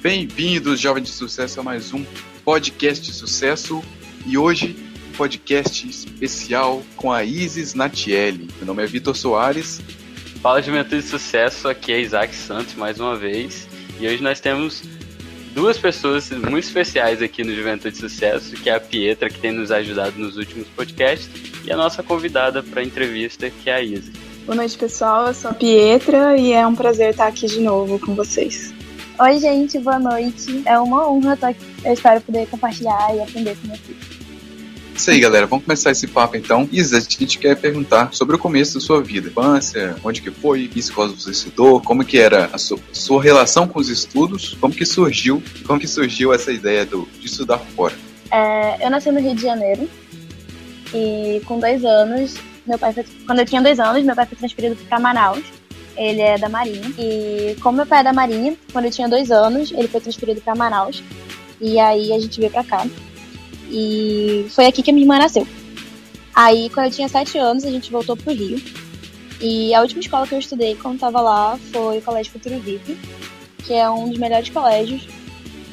Bem-vindos, jovens de sucesso, a mais um podcast de sucesso. E hoje, um podcast especial com a Isis Natielli. Meu nome é Vitor Soares. Fala Juventude de Sucesso, aqui é Isaac Santos mais uma vez. E hoje nós temos duas pessoas muito especiais aqui no Juventude de Sucesso, que é a Pietra, que tem nos ajudado nos últimos podcasts, e a nossa convidada para a entrevista, que é a Isis. Boa noite, pessoal. Eu sou a Pietra e é um prazer estar aqui de novo com vocês. Oi, gente, boa noite. É uma honra estar aqui. Eu espero poder compartilhar e aprender com vocês. Isso aí, galera. Vamos começar esse papo então. Isa, a gente quer perguntar sobre o começo da sua vida. Infância, onde que foi, que escola você estudou, como que era a sua, sua relação com os estudos, como que surgiu, como que surgiu essa ideia do, de estudar fora? É, eu nasci no Rio de Janeiro e com dois anos, meu pai foi, quando eu tinha dois anos, meu pai foi transferido para Manaus ele é da Marinha. E como meu pai é da Marinha, quando eu tinha dois anos, ele foi transferido para Manaus. E aí a gente veio pra cá. E foi aqui que a minha irmã nasceu. Aí, quando eu tinha sete anos, a gente voltou pro Rio. E a última escola que eu estudei quando tava lá foi o Colégio Futuro VIP, que é um dos melhores colégios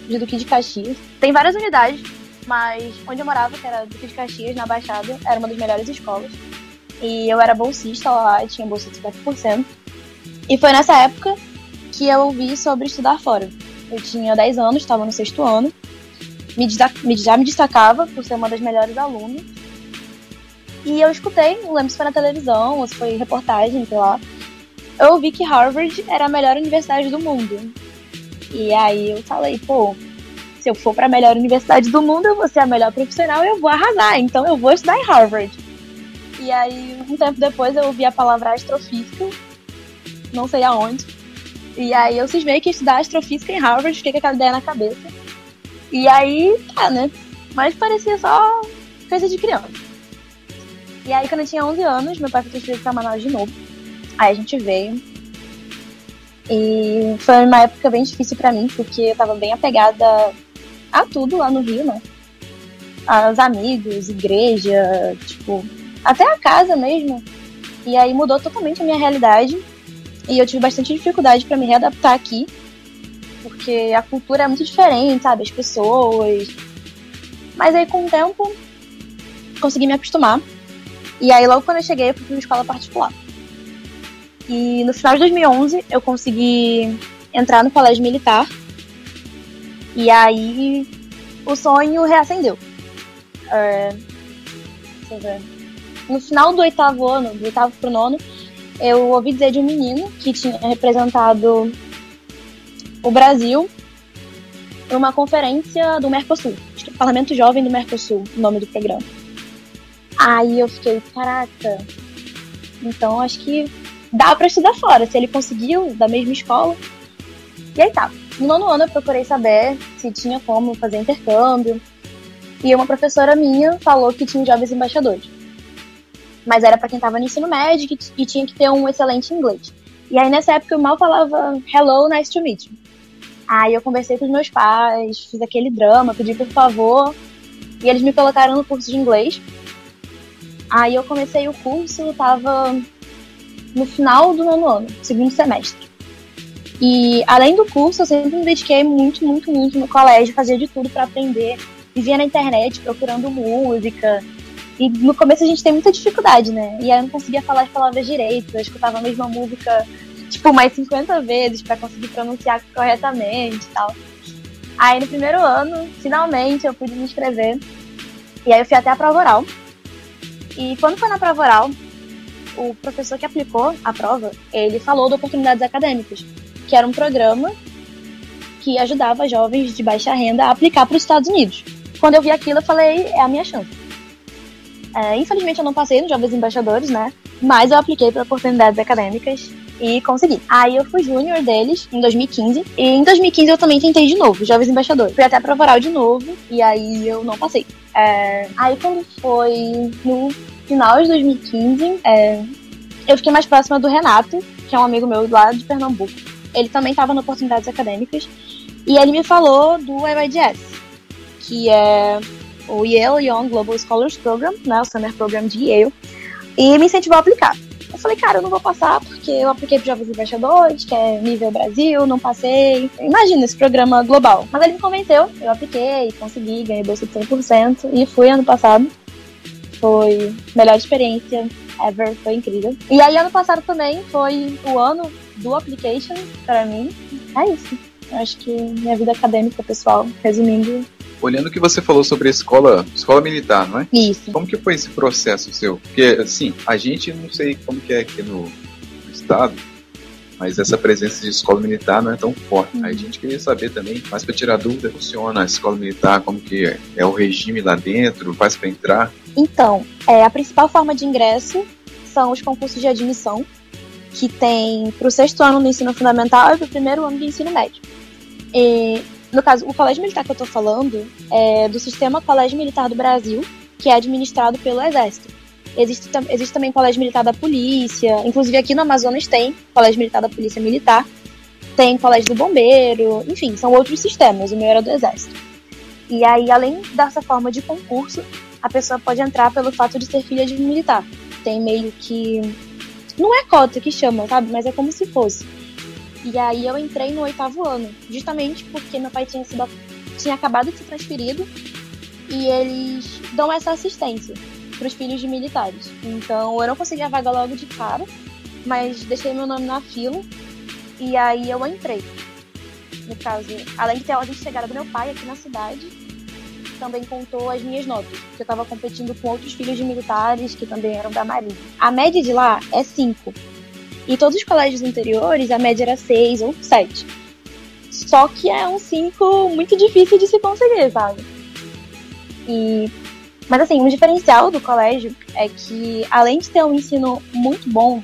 de Duque de Caxias. Tem várias unidades, mas onde eu morava, que era Duque de Caxias, na Baixada, era uma das melhores escolas. E eu era bolsista lá, tinha bolsa de 50%. E foi nessa época que eu ouvi sobre estudar fora. Eu tinha 10 anos, estava no sexto ano, me, já me destacava por ser uma das melhores alunas. E eu escutei, não lembro se foi na televisão ou se foi reportagem, sei lá. Eu ouvi que Harvard era a melhor universidade do mundo. E aí eu falei, pô, se eu for para a melhor universidade do mundo, eu vou ser a melhor profissional e eu vou arrasar. Então eu vou estudar em Harvard. E aí, um tempo depois, eu ouvi a palavra astrofísica não sei aonde. E aí eu cismei que estudar astrofísica em Harvard, fiquei com aquela ideia na cabeça. E aí, tá, né? Mas parecia só coisa de criança. E aí, quando eu tinha 11 anos, meu pai foi transferido pra Manaus de novo. Aí a gente veio. E foi uma época bem difícil para mim, porque eu tava bem apegada a tudo lá no Rio, né? Aos amigos, igreja, tipo, até a casa mesmo. E aí mudou totalmente a minha realidade. E eu tive bastante dificuldade para me readaptar aqui, porque a cultura é muito diferente, sabe? As pessoas. Mas aí com o tempo consegui me acostumar. E aí logo quando eu cheguei eu fui para uma escola particular. E no final de 2011 eu consegui entrar no colégio militar. E aí o sonho reacendeu. É, no final do oitavo ano, do oitavo pro nono, eu ouvi dizer de um menino que tinha representado o Brasil em uma conferência do Mercosul, acho que é o Parlamento Jovem do Mercosul, o nome do programa. Aí eu fiquei, caraca, então acho que dá para estudar fora, se ele conseguiu, da mesma escola. E aí tá. No nono ano eu procurei saber se tinha como fazer intercâmbio. E uma professora minha falou que tinha jovens embaixadores mas era para quem estava no ensino médio e tinha que ter um excelente inglês. E aí nessa época eu mal falava hello, nice to meet you. Aí eu conversei com os meus pais, fiz aquele drama, pedi por favor, e eles me colocaram no curso de inglês. Aí eu comecei o curso, tava no final do nono ano, segundo semestre. E além do curso, eu sempre me dediquei muito, muito, muito no colégio, fazia de tudo para aprender. Vivia na internet procurando música, e no começo a gente tem muita dificuldade, né? E aí eu não conseguia falar as palavras direito, eu escutava a mesma música, tipo, mais 50 vezes para conseguir pronunciar corretamente e tal. Aí no primeiro ano, finalmente, eu pude me inscrever. E aí eu fui até a prova oral. E quando foi na prova oral, o professor que aplicou a prova, ele falou de oportunidades acadêmicas, que era um programa que ajudava jovens de baixa renda a aplicar para os Estados Unidos. Quando eu vi aquilo, eu falei, é a minha chance. É, infelizmente eu não passei nos Jovens Embaixadores, né? Mas eu apliquei para oportunidades acadêmicas e consegui. Aí eu fui júnior deles em 2015. E em 2015 eu também tentei de novo, Jovens Embaixadores. Fui até pra Voral de novo e aí eu não passei. É, aí quando foi no final de 2015, é, eu fiquei mais próxima do Renato, que é um amigo meu lá de Pernambuco. Ele também estava no Oportunidades Acadêmicas. E ele me falou do YYDS, que é o Yale Young Global Scholars Program, né, o Summer Program de Yale, e me incentivou a aplicar. Eu falei, cara, eu não vou passar porque eu apliquei pro Jovens Embaixadores, que é nível Brasil, não passei. Imagina esse programa global. Mas ele me convenceu, eu apliquei, consegui, ganhei bolsa de 100% e fui ano passado. Foi melhor experiência ever, foi incrível. E aí ano passado também foi o ano do application para mim. É isso. Eu acho que minha vida acadêmica, pessoal, resumindo, olhando o que você falou sobre a escola, escola militar, não é? Isso. Como que foi esse processo seu? Porque, assim, a gente não sei como que é aqui no, no estado, mas essa presença de escola militar não é tão forte. Aí a gente queria saber também, mais para tirar dúvida, funciona a escola militar, como que é, é o regime lá dentro, faz para entrar? Então, é, a principal forma de ingresso são os concursos de admissão, que tem para o sexto ano do ensino fundamental e para o primeiro ano do ensino médio. E no caso, o colégio militar que eu estou falando é do sistema Colégio Militar do Brasil, que é administrado pelo Exército. Existe, existe também colégio militar da polícia, inclusive aqui no Amazonas tem colégio militar da polícia militar, tem colégio do bombeiro, enfim, são outros sistemas, o meu era do exército. E aí, além dessa forma de concurso, a pessoa pode entrar pelo fato de ser filha de militar. Tem meio que. Não é cota que chama, sabe? Mas é como se fosse. E aí eu entrei no oitavo ano, justamente porque meu pai tinha, sido, tinha acabado de ser transferido e eles dão essa assistência para os filhos de militares. Então eu não consegui a vaga logo de cara, mas deixei meu nome na fila e aí eu entrei. No caso, além de ter a ordem de chegada do meu pai aqui na cidade, também contou as minhas notas, porque eu estava competindo com outros filhos de militares que também eram da Marinha. A média de lá é 5. E todos os colégios anteriores, a média era 6 ou 7. Só que é um 5 muito difícil de se conseguir, sabe? E... Mas assim, um diferencial do colégio é que, além de ter um ensino muito bom,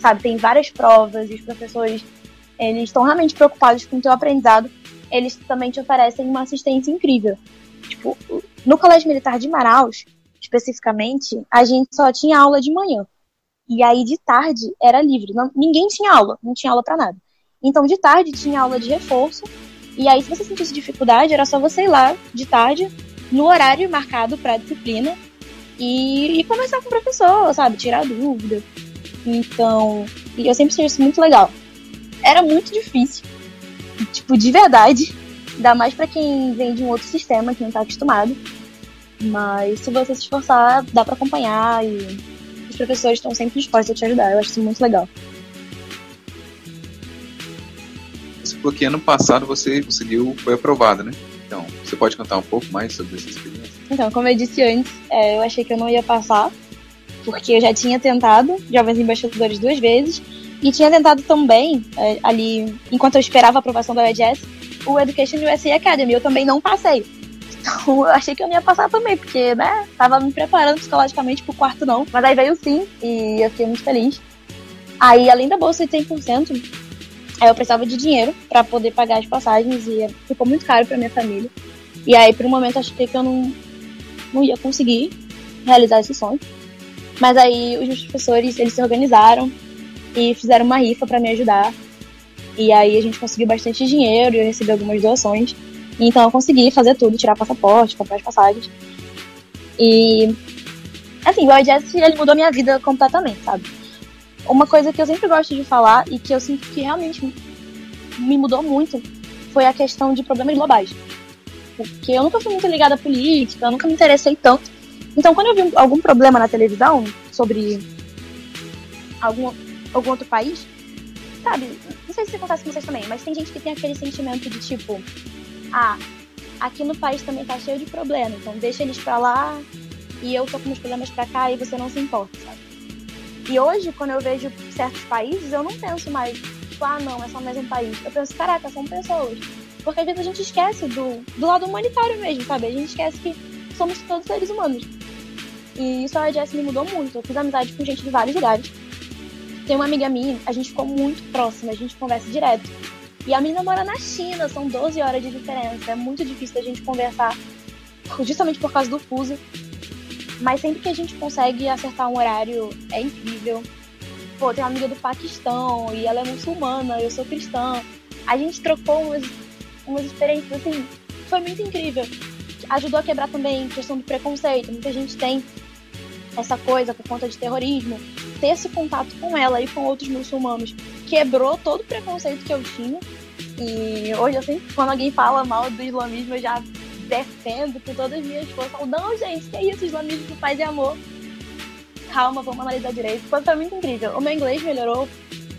sabe, tem várias provas e os professores, eles estão realmente preocupados com o teu aprendizado, eles também te oferecem uma assistência incrível. Tipo, no Colégio Militar de Manaus, especificamente, a gente só tinha aula de manhã. E aí de tarde era livre, não, ninguém tinha aula, não tinha aula para nada. Então de tarde tinha aula de reforço, e aí se você sentisse dificuldade, era só você ir lá de tarde, no horário marcado para disciplina, e, e conversar com o professor, sabe, tirar dúvida. Então, eu sempre achei isso muito legal. Era muito difícil, tipo, de verdade, ainda mais para quem vem de um outro sistema, que não tá acostumado. Mas se você se esforçar, dá para acompanhar e professores estão sempre dispostos a te ajudar. Eu acho isso muito legal. Você falou que ano passado você conseguiu, foi aprovada, né? Então, você pode contar um pouco mais sobre essa experiência? Então, como eu disse antes, é, eu achei que eu não ia passar, porque eu já tinha tentado Jovens Embaixadores duas vezes, e tinha tentado também, é, ali, enquanto eu esperava a aprovação da UEDS, o Education USA Academy. Eu também não passei. Então eu achei que eu não ia passar também, porque, né, tava me preparando psicologicamente pro quarto não. Mas aí veio sim, e eu fiquei muito feliz. Aí, além da bolsa de 100%, aí eu precisava de dinheiro para poder pagar as passagens e ficou muito caro para minha família. E aí, por um momento, achei que eu não, não ia conseguir realizar esse sonho. Mas aí, os meus professores, eles se organizaram e fizeram uma rifa para me ajudar. E aí, a gente conseguiu bastante dinheiro e eu recebi algumas doações. Então eu consegui fazer tudo, tirar passaporte, comprar as passagens. E assim, o IJS ele mudou minha vida completamente, sabe? Uma coisa que eu sempre gosto de falar e que eu sinto que realmente me mudou muito foi a questão de problemas globais. Porque eu nunca fui muito ligada à política, eu nunca me interessei tanto. Então, quando eu vi algum problema na televisão sobre algum, algum outro país, sabe? Não sei se acontece com vocês também, mas tem gente que tem aquele sentimento de tipo, ah, aqui no país também tá cheio de problema, então deixa eles pra lá e eu tô com meus problemas pra cá e você não se importa, sabe? E hoje, quando eu vejo certos países, eu não penso mais, tipo, ah, não, é só mais um país. Eu penso, caraca, são pessoas. Porque às vezes a gente esquece do, do lado humanitário mesmo, sabe? A gente esquece que somos todos seres humanos. E isso a Jess me mudou muito. Eu fiz amizade com gente de vários lugares. Tem uma amiga minha, a gente ficou muito próxima, a gente conversa direto. E a menina mora na China, são 12 horas de diferença. É muito difícil da gente conversar, justamente por causa do fuso. Mas sempre que a gente consegue acertar um horário, é incrível. Pô, tem uma amiga do Paquistão e ela é muçulmana, eu sou cristã. A gente trocou umas, umas experiências, assim, foi muito incrível. Ajudou a quebrar também a questão do preconceito. Muita gente tem essa coisa por conta de terrorismo. Ter esse contato com ela e com outros muçulmanos quebrou todo o preconceito que eu tinha. E hoje, assim, quando alguém fala mal do islamismo, eu já defendo com todas as minhas forças. Falo, não, gente, que é isso? Islamismo de paz e amor. Calma, vamos analisar direito. Foi, foi muito incrível. O meu inglês melhorou.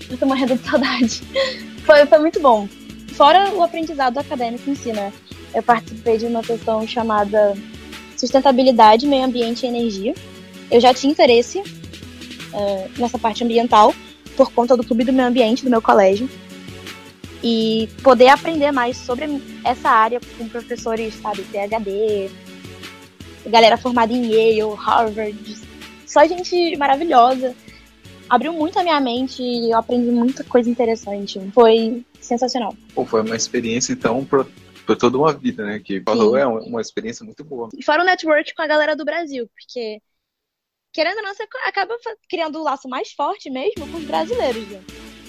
Eu tô morrendo de saudade. foi, foi muito bom. Fora o aprendizado acadêmico em si, né? Eu participei de uma sessão chamada Sustentabilidade, Meio Ambiente e Energia. Eu já tinha interesse uh, nessa parte ambiental por conta do Clube do Meio Ambiente do meu colégio e poder aprender mais sobre essa área com professores, sabe, PhD, galera formada em Yale, Harvard, só gente maravilhosa. Abriu muito a minha mente e eu aprendi muita coisa interessante. Foi sensacional. Pô, foi uma experiência, então, por, por toda uma vida, né? Que falou, é uma experiência muito boa. E fora o network com a galera do Brasil, porque, querendo ou não, você acaba criando um laço mais forte mesmo com os brasileiros, né?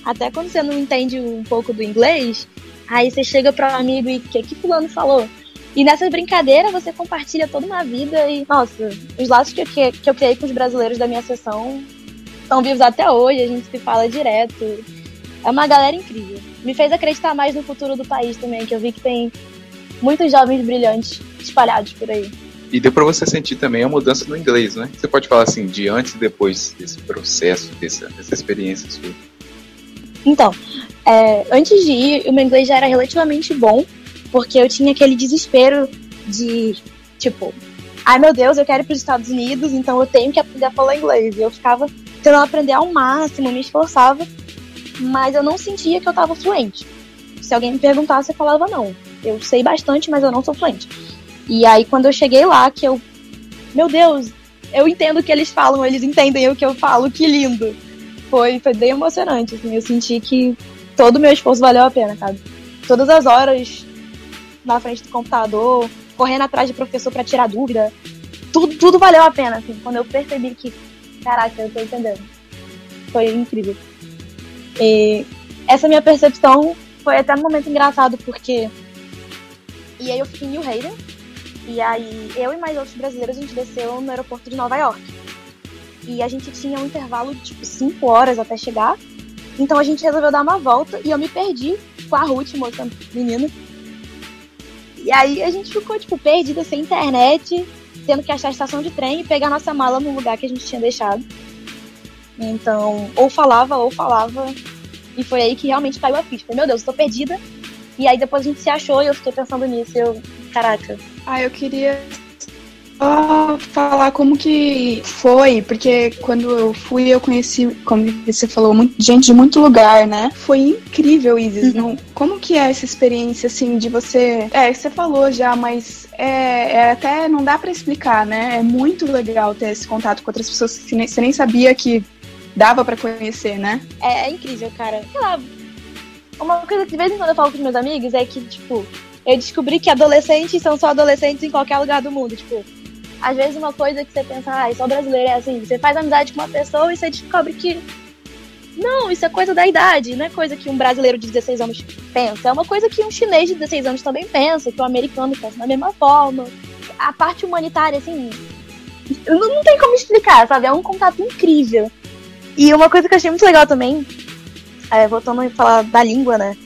Até quando você não entende um pouco do inglês, aí você chega para um amigo e o que, que fulano falou? E nessa brincadeira você compartilha toda uma vida e, nossa, os laços que eu, que eu criei com os brasileiros da minha sessão estão vivos até hoje, a gente se fala direto. É uma galera incrível. Me fez acreditar mais no futuro do país também, que eu vi que tem muitos jovens brilhantes espalhados por aí. E deu para você sentir também a mudança no inglês, né? Você pode falar assim, de antes e depois desse processo, dessa, dessa experiência sua. Então, é, antes de ir, o meu inglês já era relativamente bom, porque eu tinha aquele desespero de, tipo, ai meu Deus, eu quero ir para os Estados Unidos, então eu tenho que aprender a falar inglês. E eu ficava tentando aprender ao máximo, me esforçava, mas eu não sentia que eu estava fluente. Se alguém me perguntasse, eu falava não. Eu sei bastante, mas eu não sou fluente. E aí, quando eu cheguei lá, que eu. Meu Deus, eu entendo o que eles falam, eles entendem o que eu falo, que lindo foi, foi bem emocionante, assim, eu senti que todo o meu esforço valeu a pena, sabe? Todas as horas na frente do computador, correndo atrás de professor para tirar dúvida, tudo, tudo valeu a pena, assim, quando eu percebi que, caraca, eu tô entendendo. Foi incrível. E essa minha percepção foi até um momento engraçado, porque. E aí eu fiquei em New Haven, e aí eu e mais outros brasileiros a gente desceu no aeroporto de Nova York. E a gente tinha um intervalo de tipo 5 horas até chegar. Então a gente resolveu dar uma volta e eu me perdi com a Ruth, moça menina. E aí a gente ficou, tipo, perdida sem internet, tendo que achar a estação de trem e pegar nossa mala no lugar que a gente tinha deixado. Então, ou falava, ou falava. E foi aí que realmente caiu a ficha. Meu Deus, eu tô perdida. E aí depois a gente se achou e eu fiquei pensando nisso. Eu, caraca. Ah, eu queria só falar como que foi, porque quando eu fui, eu conheci, como você falou, muito, gente de muito lugar, né? Foi incrível, Isis. Uhum. Como que é essa experiência, assim, de você. É, você falou já, mas é, é até não dá para explicar, né? É muito legal ter esse contato com outras pessoas que nem, você nem sabia que dava para conhecer, né? É, é incrível, cara. Sei lá. Uma coisa que de vez em quando eu falo com meus amigos é que, tipo, eu descobri que adolescentes são só adolescentes em qualquer lugar do mundo. Tipo, às vezes uma coisa que você pensa, ah, só brasileiro é assim, você faz amizade com uma pessoa e você descobre que não, isso é coisa da idade, não é coisa que um brasileiro de 16 anos pensa, é uma coisa que um chinês de 16 anos também pensa, que um americano pensa da mesma forma. A parte humanitária, assim, não, não tem como explicar, sabe? É um contato incrível. E uma coisa que eu achei muito legal também, é, voltando a falar da língua, né?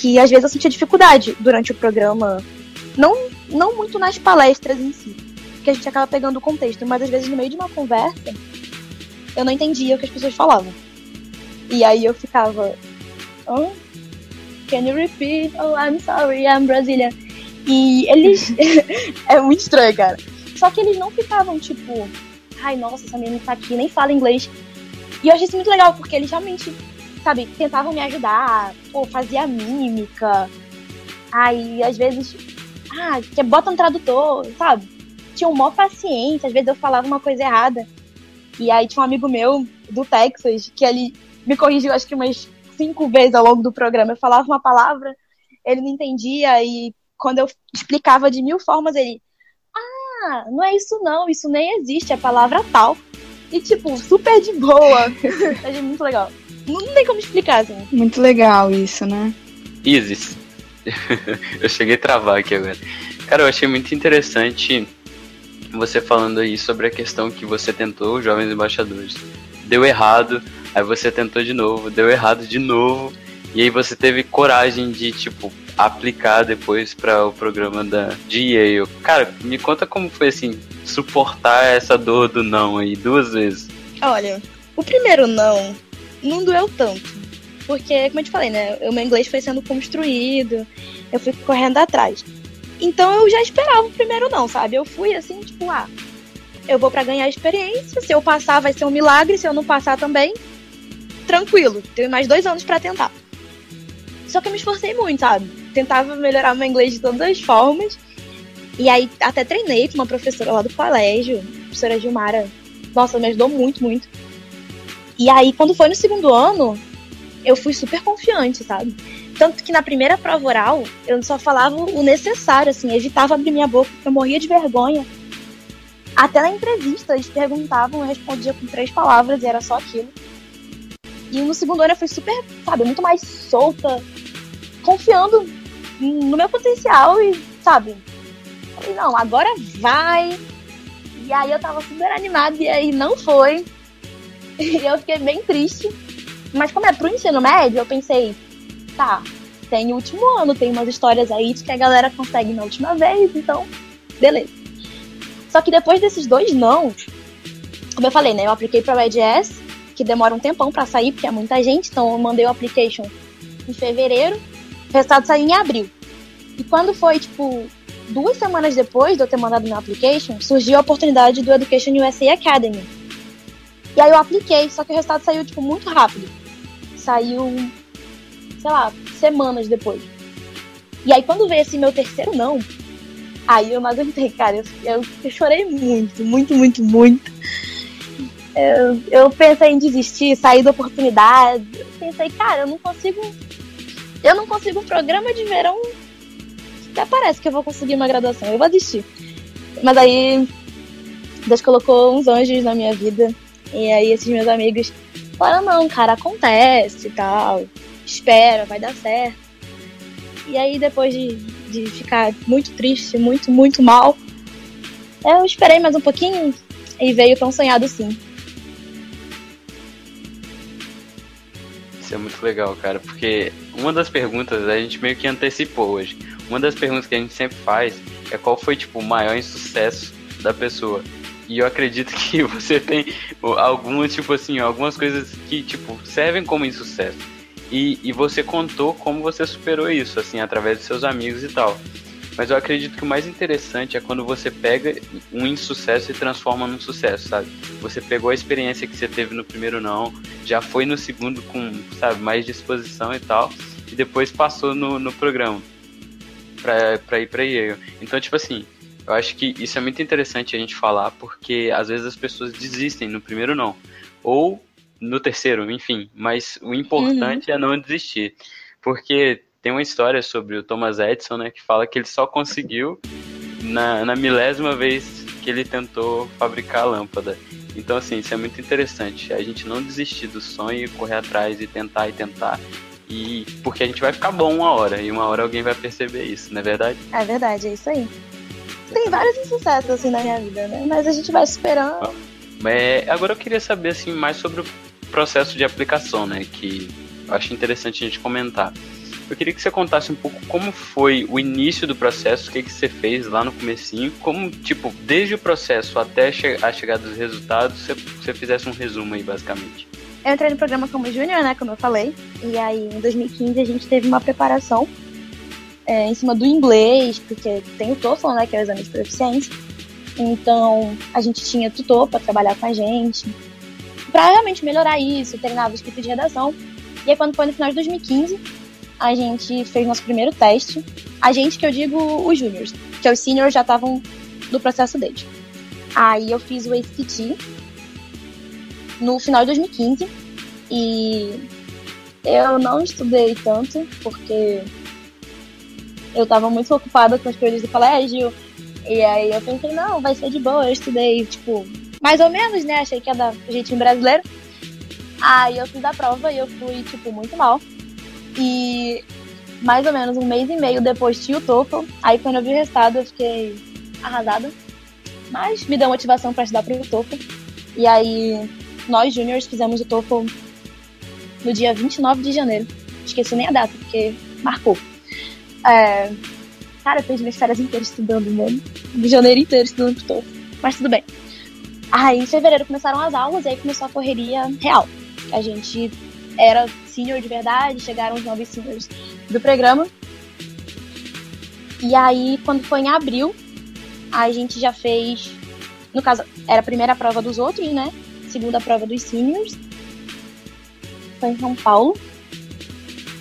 Que às vezes eu sentia dificuldade durante o programa, não, não muito nas palestras em si, que a gente acaba pegando o contexto, mas às vezes no meio de uma conversa eu não entendia o que as pessoas falavam. E aí eu ficava. Oh, can you repeat? Oh, I'm sorry, I'm Brazilian. E eles. é muito estranho, cara. Só que eles não ficavam tipo. Ai, nossa, essa menina tá aqui, nem fala inglês. E eu achei isso muito legal, porque eles realmente, sabe, tentavam me ajudar, ou fazia mímica. Aí, às vezes, ah, que bota um tradutor, sabe? tinham mó paciência, às vezes eu falava uma coisa errada. E aí tinha um amigo meu do Texas que ele me corrigiu acho que umas cinco vezes ao longo do programa. Eu falava uma palavra, ele não entendia, e quando eu explicava de mil formas, ele. Ah, não é isso não, isso nem existe, é palavra tal. E tipo, super de boa. Achei muito legal. Não, não tem como explicar, assim. Muito legal isso, né? Isis. eu cheguei a travar aqui agora. Cara, eu achei muito interessante você falando aí sobre a questão que você tentou, jovens embaixadores. deu errado, aí você tentou de novo, deu errado de novo, e aí você teve coragem de, tipo, aplicar depois para o programa da, de Yale. Cara, me conta como foi, assim, suportar essa dor do não aí duas vezes. Olha, o primeiro não não doeu tanto. Porque, como eu te falei, né? O meu inglês foi sendo construído, eu fui correndo atrás. Então eu já esperava o primeiro não, sabe? Eu fui assim, tipo, ah, eu vou para ganhar experiência. Se eu passar, vai ser um milagre. Se eu não passar também, tranquilo. Tenho mais dois anos para tentar. Só que eu me esforcei muito, sabe? Tentava melhorar meu inglês de todas as formas. E aí até treinei com uma professora lá do colégio, professora Gilmara. Nossa, me ajudou muito, muito. E aí, quando foi no segundo ano, eu fui super confiante, sabe? Tanto que na primeira prova oral, eu só falava o necessário, assim, evitava abrir minha boca, porque eu morria de vergonha. Até na entrevista, eles perguntavam, eu respondia com três palavras e era só aquilo. E no segundo ano eu fui super, sabe, muito mais solta, confiando no meu potencial e, sabe, falei, não, agora vai. E aí eu tava super animada e aí não foi. E eu fiquei bem triste. Mas como é pro ensino médio, eu pensei, tá, tem o último ano, tem umas histórias aí de que a galera consegue na última vez, então, beleza. Só que depois desses dois não, como eu falei, né, eu apliquei pra EdS, que demora um tempão para sair, porque é muita gente, então eu mandei o application em fevereiro, o resultado saiu em abril. E quando foi, tipo, duas semanas depois de eu ter mandado meu application, surgiu a oportunidade do Education USA Academy, e aí eu apliquei, só que o resultado saiu, tipo, muito rápido. Saiu, sei lá, semanas depois. E aí quando veio esse meu terceiro não, aí eu não aguentei, cara. Eu, eu, eu chorei muito, muito, muito, muito. Eu, eu pensei em desistir, sair da oportunidade. Eu pensei, cara, eu não consigo. Eu não consigo um programa de verão. Até parece que eu vou conseguir uma graduação. Eu vou desistir. Mas aí Deus colocou uns anjos na minha vida e aí esses meus amigos falaram, não, cara, acontece e tal. Espera, vai dar certo. E aí depois de, de ficar muito triste, muito, muito mal, eu esperei mais um pouquinho e veio tão sonhado sim. Isso é muito legal, cara, porque uma das perguntas a gente meio que antecipou hoje. Uma das perguntas que a gente sempre faz é qual foi tipo o maior insucesso da pessoa. E eu acredito que você tem algumas, tipo assim, algumas coisas que, tipo, servem como insucesso. E, e você contou como você superou isso, assim, através dos seus amigos e tal. Mas eu acredito que o mais interessante é quando você pega um insucesso e transforma num sucesso, sabe? Você pegou a experiência que você teve no primeiro não, já foi no segundo com, sabe, mais disposição e tal, e depois passou no, no programa pra, ir pra Yale. Então, tipo assim, eu acho que isso é muito interessante a gente falar, porque às vezes as pessoas desistem no primeiro não. Ou no terceiro, enfim. Mas o importante uhum. é não desistir. Porque tem uma história sobre o Thomas Edison, né, que fala que ele só conseguiu na, na milésima vez que ele tentou fabricar a lâmpada. Então, assim, isso é muito interessante. A gente não desistir do sonho, correr atrás e tentar e tentar. E porque a gente vai ficar bom uma hora, e uma hora alguém vai perceber isso, não é verdade? É verdade, é isso aí tem vários insucessos assim na minha vida, né? Mas a gente vai superando. É, agora eu queria saber assim mais sobre o processo de aplicação, né? Que eu acho interessante a gente comentar. Eu queria que você contasse um pouco como foi o início do processo, o que, que você fez lá no comecinho, como, tipo, desde o processo até a chegada dos resultados, você, você fizesse um resumo aí, basicamente. Eu entrei no programa como júnior, né, como eu falei, e aí em 2015 a gente teve uma preparação é, em cima do inglês, porque tem o TOEFL, né, que é o exame de proficiência. Então, a gente tinha tutor para trabalhar com a gente, para realmente melhorar isso, treinava escrita de redação. E aí, quando foi no final de 2015, a gente fez nosso primeiro teste. A gente, que eu digo os júniors, que os seniors já estavam no processo deles. Aí eu fiz o ACT no final de 2015 e eu não estudei tanto, porque eu tava muito ocupada com as coisas do colégio. E aí eu pensei, não, vai ser de boa. Eu estudei, tipo, mais ou menos, né? Achei que ia dar jeitinho brasileiro. Aí eu fiz a prova e eu fui, tipo, muito mal. E mais ou menos um mês e meio depois tinha o TOEFL. Aí quando eu vi o resultado eu fiquei arrasada. Mas me deu motivação para estudar pro TOEFL. E aí nós juniors fizemos o TOEFL no dia 29 de janeiro. Esqueci nem a data, porque marcou. É... Cara, eu perdi minhas férias inteiras estudando, mano. De janeiro inteiro estudando TOEFL. Mas tudo bem. Aí em fevereiro começaram as aulas e aí começou a correria real. A gente era senior de verdade, chegaram os novos seniors do programa. E aí, quando foi em abril, a gente já fez. No caso, era a primeira prova dos outros, né? Segunda prova dos seniors. Foi em São Paulo.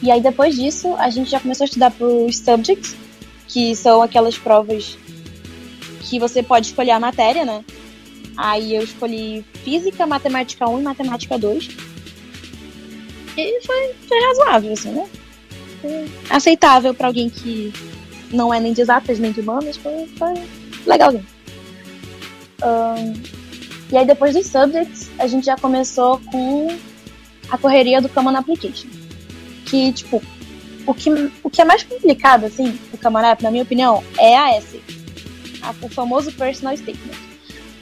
E aí, depois disso, a gente já começou a estudar para os subjects, que são aquelas provas que você pode escolher a matéria, né? Aí eu escolhi Física, Matemática 1 e Matemática 2. E foi, foi razoável, assim, né? Foi aceitável para alguém que não é nem de exatas nem de humanas, foi, foi legalzinho. Um, e aí depois dos subjects, a gente já começou com a correria do Common Application. Que, tipo, o que, o que é mais complicado, assim, Common App, na minha opinião, é a S. o famoso Personal Statement.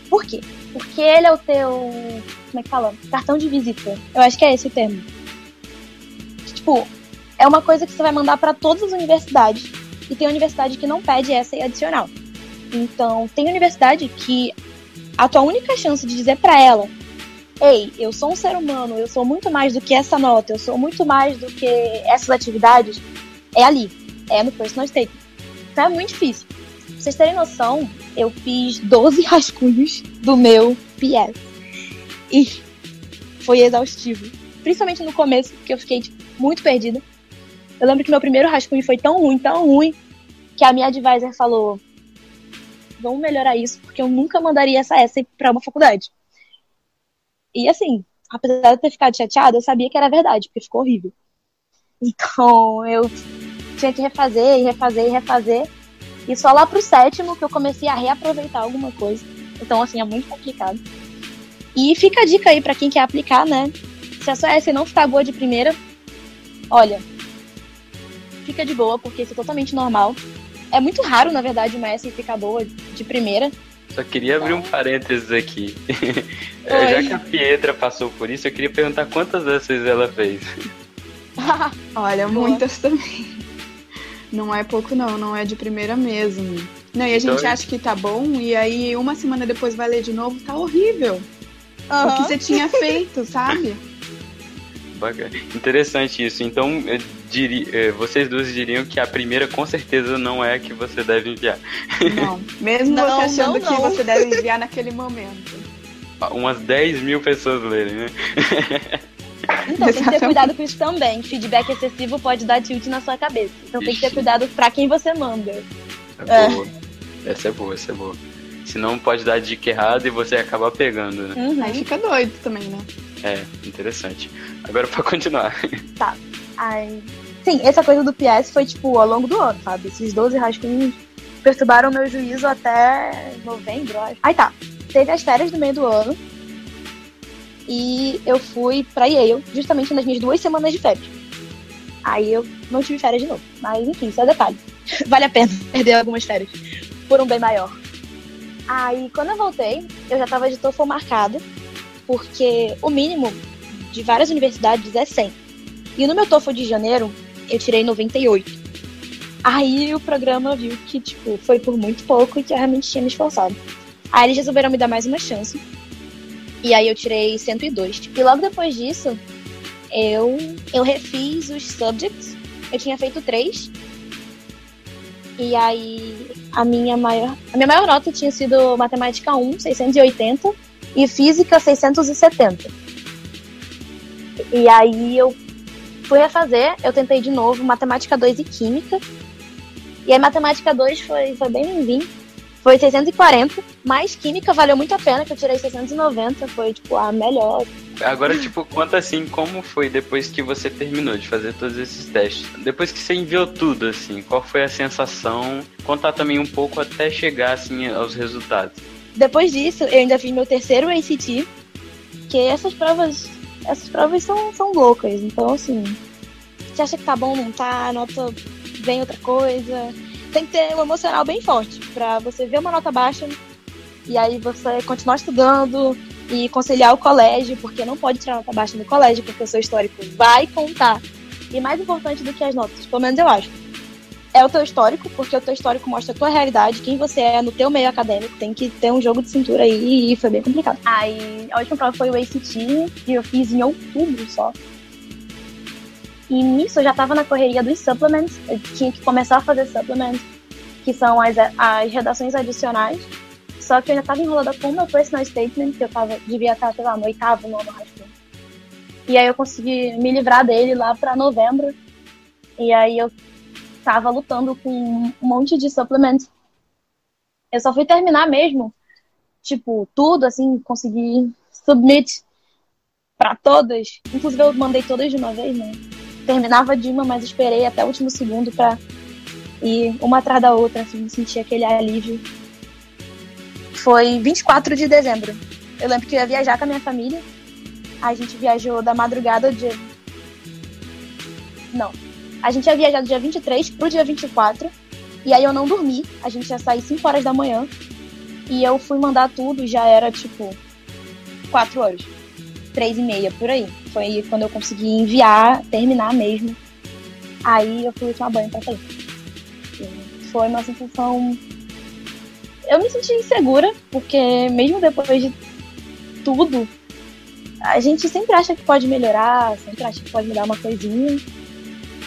Por quê? Porque ele é o teu. Como é que fala? Cartão de visita. Eu acho que é esse o termo. Tipo, é uma coisa que você vai mandar para todas as universidades. E tem universidade que não pede essa adicional. Então, tem universidade que a tua única chance de dizer para ela: Ei, eu sou um ser humano, eu sou muito mais do que essa nota, eu sou muito mais do que essas atividades, é ali, é no personal statement. Então é muito difícil. Pra vocês terem noção, eu fiz 12 rascunhos do meu PS. E foi exaustivo. Principalmente no começo, porque eu fiquei tipo, muito perdida. Eu lembro que meu primeiro rascunho foi tão ruim, tão ruim, que a minha advisor falou: vamos melhorar isso, porque eu nunca mandaria essa essay para uma faculdade. E assim, apesar de ter ficado chateada, eu sabia que era verdade, porque ficou horrível. Então eu tinha que refazer, e refazer, e refazer. E só lá pro sétimo que eu comecei a reaproveitar alguma coisa. Então, assim, é muito complicado. E fica a dica aí para quem quer aplicar, né? Se a sua essay não ficar boa de primeira, olha, fica de boa, porque isso é totalmente normal. É muito raro, na verdade, uma essay ficar boa de primeira. Só queria abrir um parênteses aqui. É, já que a Pietra passou por isso, eu queria perguntar quantas dessas ela fez. Olha, Boa. muitas também. Não é pouco não, não é de primeira mesmo. Não, e a gente então, acha que tá bom, e aí uma semana depois vai ler de novo, tá horrível. Uhum. O que você tinha feito, sabe? Bacana. Interessante isso. Então, diria, eh, vocês duas diriam que a primeira com certeza não é a que você deve enviar. Não, mesmo não, você achando não, não. que você deve enviar naquele momento. Umas 10 mil pessoas lerem, né? Então, tem que ter cuidado com isso também. Feedback excessivo pode dar tilt na sua cabeça. Então Ixi. tem que ter cuidado pra quem você manda. É boa. É. Essa é boa, essa é boa. Senão pode dar dica errada e você acabar pegando, né? Uhum. Aí fica doido também, né? É, interessante. Agora pra continuar. Tá. Ai. Sim, essa coisa do PS foi, tipo, ao longo do ano, sabe? Esses 12 rascunhos perturbaram meu juízo até novembro, acho. Aí tá. Teve as férias do meio do ano. E eu fui pra Yale, justamente nas minhas duas semanas de férias. Aí eu não tive férias de novo. Mas enfim, isso é detalhe. vale a pena perder algumas férias. Por um bem maior. Aí quando eu voltei, eu já tava de TOEFL marcado. Porque o mínimo de várias universidades é 100. E no meu TOEFL de janeiro, eu tirei 98. Aí o programa viu que, tipo, foi por muito pouco e que eu realmente tinha me esforçado. Aí eles resolveram me dar mais uma chance. E aí eu tirei 102. E logo depois disso, eu, eu refiz os subjects. Eu tinha feito três. E aí a minha maior, a minha maior nota tinha sido matemática 1, 680 e física 670. E aí eu fui refazer, eu tentei de novo matemática 2 e química. E aí matemática 2 foi, foi bem bem-vindo. Foi 640, mas química valeu muito a pena, que eu tirei 690, foi tipo a melhor. Agora, tipo, conta assim, como foi depois que você terminou de fazer todos esses testes? Depois que você enviou tudo, assim, qual foi a sensação? Contar também um pouco até chegar, assim, aos resultados. Depois disso, eu ainda fiz meu terceiro ACT, que essas provas, essas provas são, são loucas, então, assim, você acha que tá bom, não tá, nota vem outra coisa. Tem que ter um emocional bem forte para você ver uma nota baixa e aí você continuar estudando e conciliar o colégio, porque não pode tirar nota baixa no colégio, porque o seu histórico vai contar. E mais importante do que as notas, pelo menos eu acho, é o teu histórico, porque o teu histórico mostra a tua realidade, quem você é no teu meio acadêmico, tem que ter um jogo de cintura aí e foi bem complicado. Aí a última prova foi o ACT, que eu fiz em outubro só. E nisso eu já tava na correria dos supplements, eu tinha que começar a fazer supplements, que são as, as redações adicionais. Só que eu ainda tava enrolada com o meu personal statement, que eu tava, devia estar, sei lá, no oitavo, nono school. E aí eu consegui me livrar dele lá pra novembro. E aí eu tava lutando com um monte de supplements. Eu só fui terminar mesmo, tipo, tudo, assim, consegui submit para todas. Inclusive eu mandei todas de uma vez, né? Terminava de uma, mas esperei até o último segundo pra ir uma atrás da outra, assim, sentir aquele alívio foi 24 de dezembro. Eu lembro que eu ia viajar com a minha família. A gente viajou da madrugada do dia. Não. A gente ia viajar do dia 23 pro dia 24. E aí eu não dormi. A gente ia sair 5 horas da manhã. E eu fui mandar tudo, já era tipo 4 horas. 3 e meia, por aí. Foi quando eu consegui enviar, terminar mesmo. Aí eu fui tomar banho pra sair. Foi uma sensação eu me senti insegura, porque mesmo depois de tudo, a gente sempre acha que pode melhorar, sempre acha que pode mudar uma coisinha.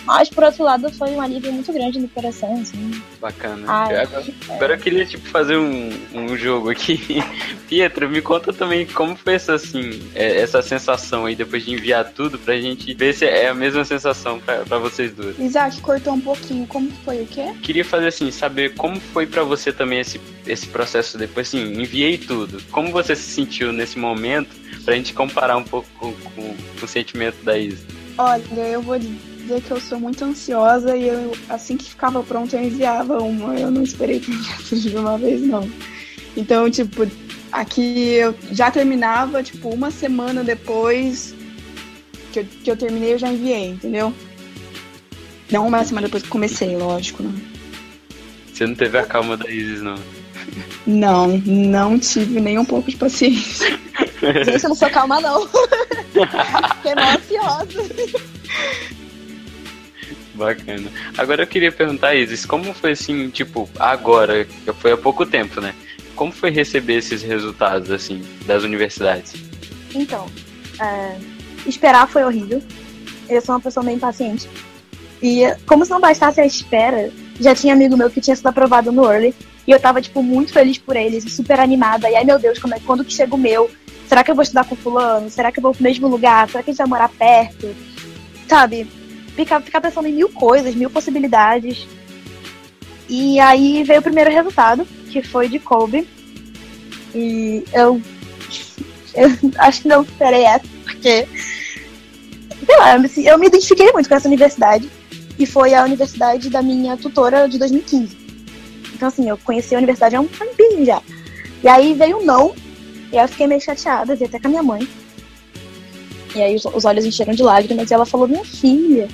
Mas, por outro lado, foi um alívio muito grande no coração, assim. Bacana. Ai, agora, é. agora, eu queria, tipo, fazer um, um jogo aqui. Pietro, me conta também como foi essa, assim, é, essa sensação aí, depois de enviar tudo, pra gente ver se é a mesma sensação pra, pra vocês duas. Isaac, cortou um pouquinho. Como foi o quê? Queria fazer, assim, saber como foi pra você também esse, esse processo depois, assim, enviei tudo. Como você se sentiu nesse momento, pra gente comparar um pouco com, com, com o sentimento da Isa? Olha, eu vou dizer que eu sou muito ansiosa e eu, assim que ficava pronto, eu enviava uma. Eu não esperei que enviasse de uma vez, não. Então, tipo, aqui eu já terminava, tipo, uma semana depois que eu, que eu terminei, eu já enviei, entendeu? Não uma semana depois que comecei, lógico, né? Você não teve a calma da Isis, não? Não, não tive nem um pouco de paciência. Gente, eu não sou calma, não. Fiquei mal ansiosa. Bacana. Agora eu queria perguntar, Isis, como foi assim, tipo, agora, foi há pouco tempo, né? Como foi receber esses resultados, assim, das universidades? Então, é, esperar foi horrível. Eu sou uma pessoa bem impaciente. E como se não bastasse a espera, já tinha amigo meu que tinha sido aprovado no Early. E eu tava, tipo, muito feliz por eles, super animada. E ai, meu Deus, como é, quando que chega o meu? Será que eu vou estudar com fulano? Será que eu vou pro mesmo lugar? Será que a gente vai morar perto? Sabe? Ficar, ficar pensando em mil coisas, mil possibilidades. E aí veio o primeiro resultado, que foi de Kobe. E eu, eu acho que não esperei essa, porque. Sei lá, eu me, identifiquei muito com essa universidade. E foi a universidade da minha tutora de 2015. Então, assim, eu conheci a universidade há um tempinho já. E aí veio um não. E eu fiquei meio chateada, vi até com a minha mãe. E aí os, olhos encheram de lágrimas e ela falou: Minha filha,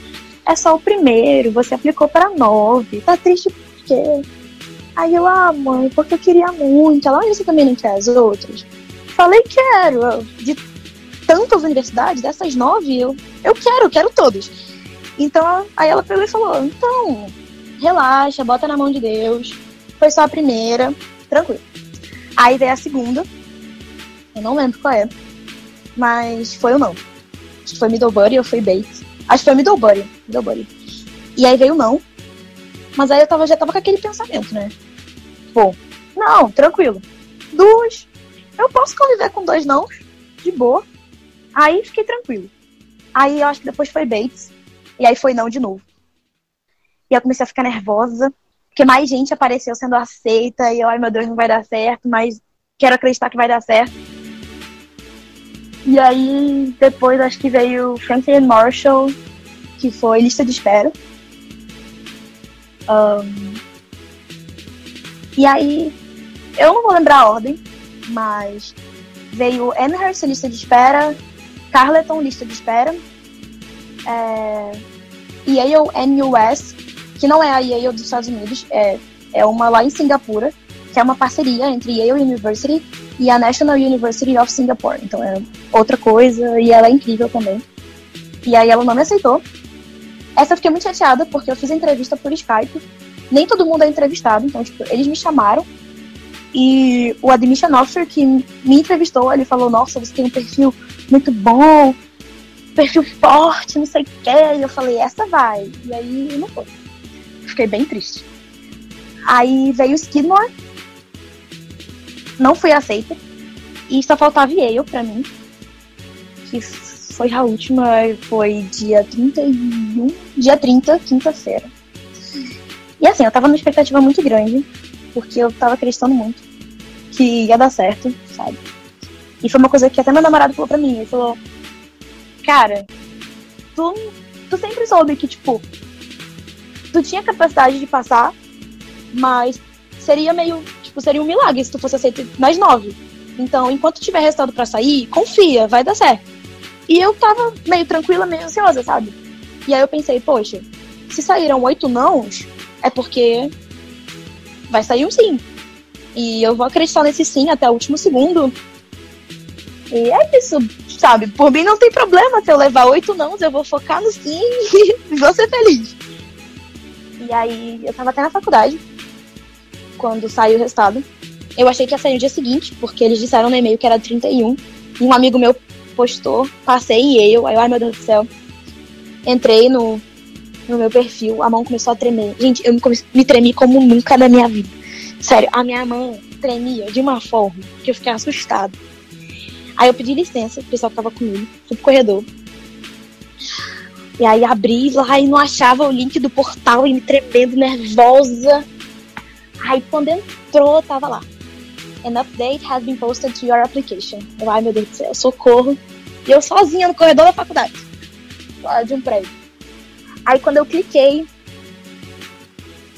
é só o primeiro, você aplicou para nove, tá triste por quê? Aí eu, ah, mãe, porque eu queria muito. Ela, mas você também não quer as outras? Falei, quero. De tantas universidades, dessas nove, eu, eu quero, eu quero todas. Então, aí ela pegou e falou, então, relaxa, bota na mão de Deus. Foi só a primeira, tranquilo. Aí veio a segunda, eu não lembro qual é, mas foi ou não. Acho que foi Middlebury ou foi Bates. Acho que foi Middlebury. Middlebury. E aí veio não. Mas aí eu tava, já tava com aquele pensamento, né? Pô, não, tranquilo. Duas. Eu posso conviver com dois não, de boa. Aí fiquei tranquilo. Aí eu acho que depois foi Bates. E aí foi não de novo. E eu comecei a ficar nervosa. Porque mais gente apareceu sendo aceita. E eu, ai meu Deus, não vai dar certo. Mas quero acreditar que vai dar certo. E aí, depois acho que veio Franklin Marshall, que foi lista de espera. Um, e aí, eu não vou lembrar a ordem, mas veio Amherst, lista de espera, Carleton, lista de espera, é, Yale NUS, que não é a Yale dos Estados Unidos, é, é uma lá em Singapura, que é uma parceria entre Yale University e a National University of Singapore. Então é outra coisa e ela é incrível também. E aí ela não me aceitou. Essa eu fiquei muito chateada porque eu fiz a entrevista por Skype. Nem todo mundo é entrevistado, então tipo, eles me chamaram e o admission officer que me entrevistou, ele falou: "Nossa, você tem um perfil muito bom, perfil forte, não sei o quê". E eu falei: "Essa vai". E aí não foi. Fiquei bem triste. Aí veio o Skidmore. Não fui aceita. E só faltava Yale pra mim. Que foi a última, foi dia 31, dia 30, quinta-feira. E assim, eu tava numa expectativa muito grande, porque eu tava acreditando muito que ia dar certo, sabe? E foi uma coisa que até meu namorado falou pra mim, ele falou, cara, tu, tu sempre soube que, tipo, tu tinha capacidade de passar, mas seria meio, tipo, seria um milagre se tu fosse aceito nas nove. Então, enquanto tiver resultado para sair, confia, vai dar certo. E eu tava meio tranquila, meio ansiosa, sabe? E aí eu pensei, poxa, se saíram oito nãos, é porque vai sair um sim. E eu vou acreditar nesse sim até o último segundo. E é isso, sabe? Por mim não tem problema se eu levar oito nãos, eu vou focar no sim e vou ser feliz. E aí eu tava até na faculdade quando saiu o resultado. Eu achei que ia sair no dia seguinte, porque eles disseram no e-mail que era 31. E um amigo meu postou, passei e eu, aí, ai meu Deus do céu. Entrei no, no meu perfil, a mão começou a tremer. Gente, eu me, me tremi como nunca na minha vida. Sério, a minha mão tremia de uma forma que eu fiquei assustada. Aí eu pedi licença, o pessoal que tava comigo, fui pro corredor. E aí abri lá e não achava o link do portal e me tremendo, nervosa. Aí quando entrou, tava lá. An update has been posted to your application. Eu, ai meu Deus do céu, socorro. E eu sozinha no corredor da faculdade. Lá de um prédio. Aí quando eu cliquei.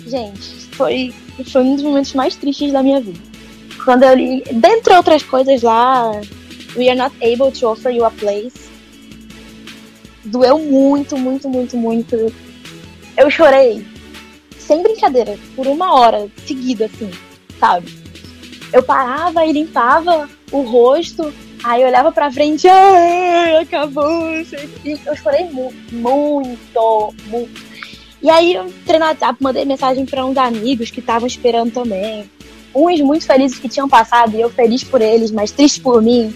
Gente, foi, foi um dos momentos mais tristes da minha vida. Quando eu li, dentre outras coisas lá, we are not able to offer you a place. Doeu muito, muito, muito, muito. Eu chorei. Sem brincadeira, por uma hora seguida, assim, sabe? eu parava e limpava o rosto, aí eu olhava pra frente, acabou. E eu chorei muito, muito, muito. E aí eu entrei no WhatsApp, mandei mensagem para uns amigos que estavam esperando também. Uns muito felizes que tinham passado, e eu feliz por eles, mas triste por mim.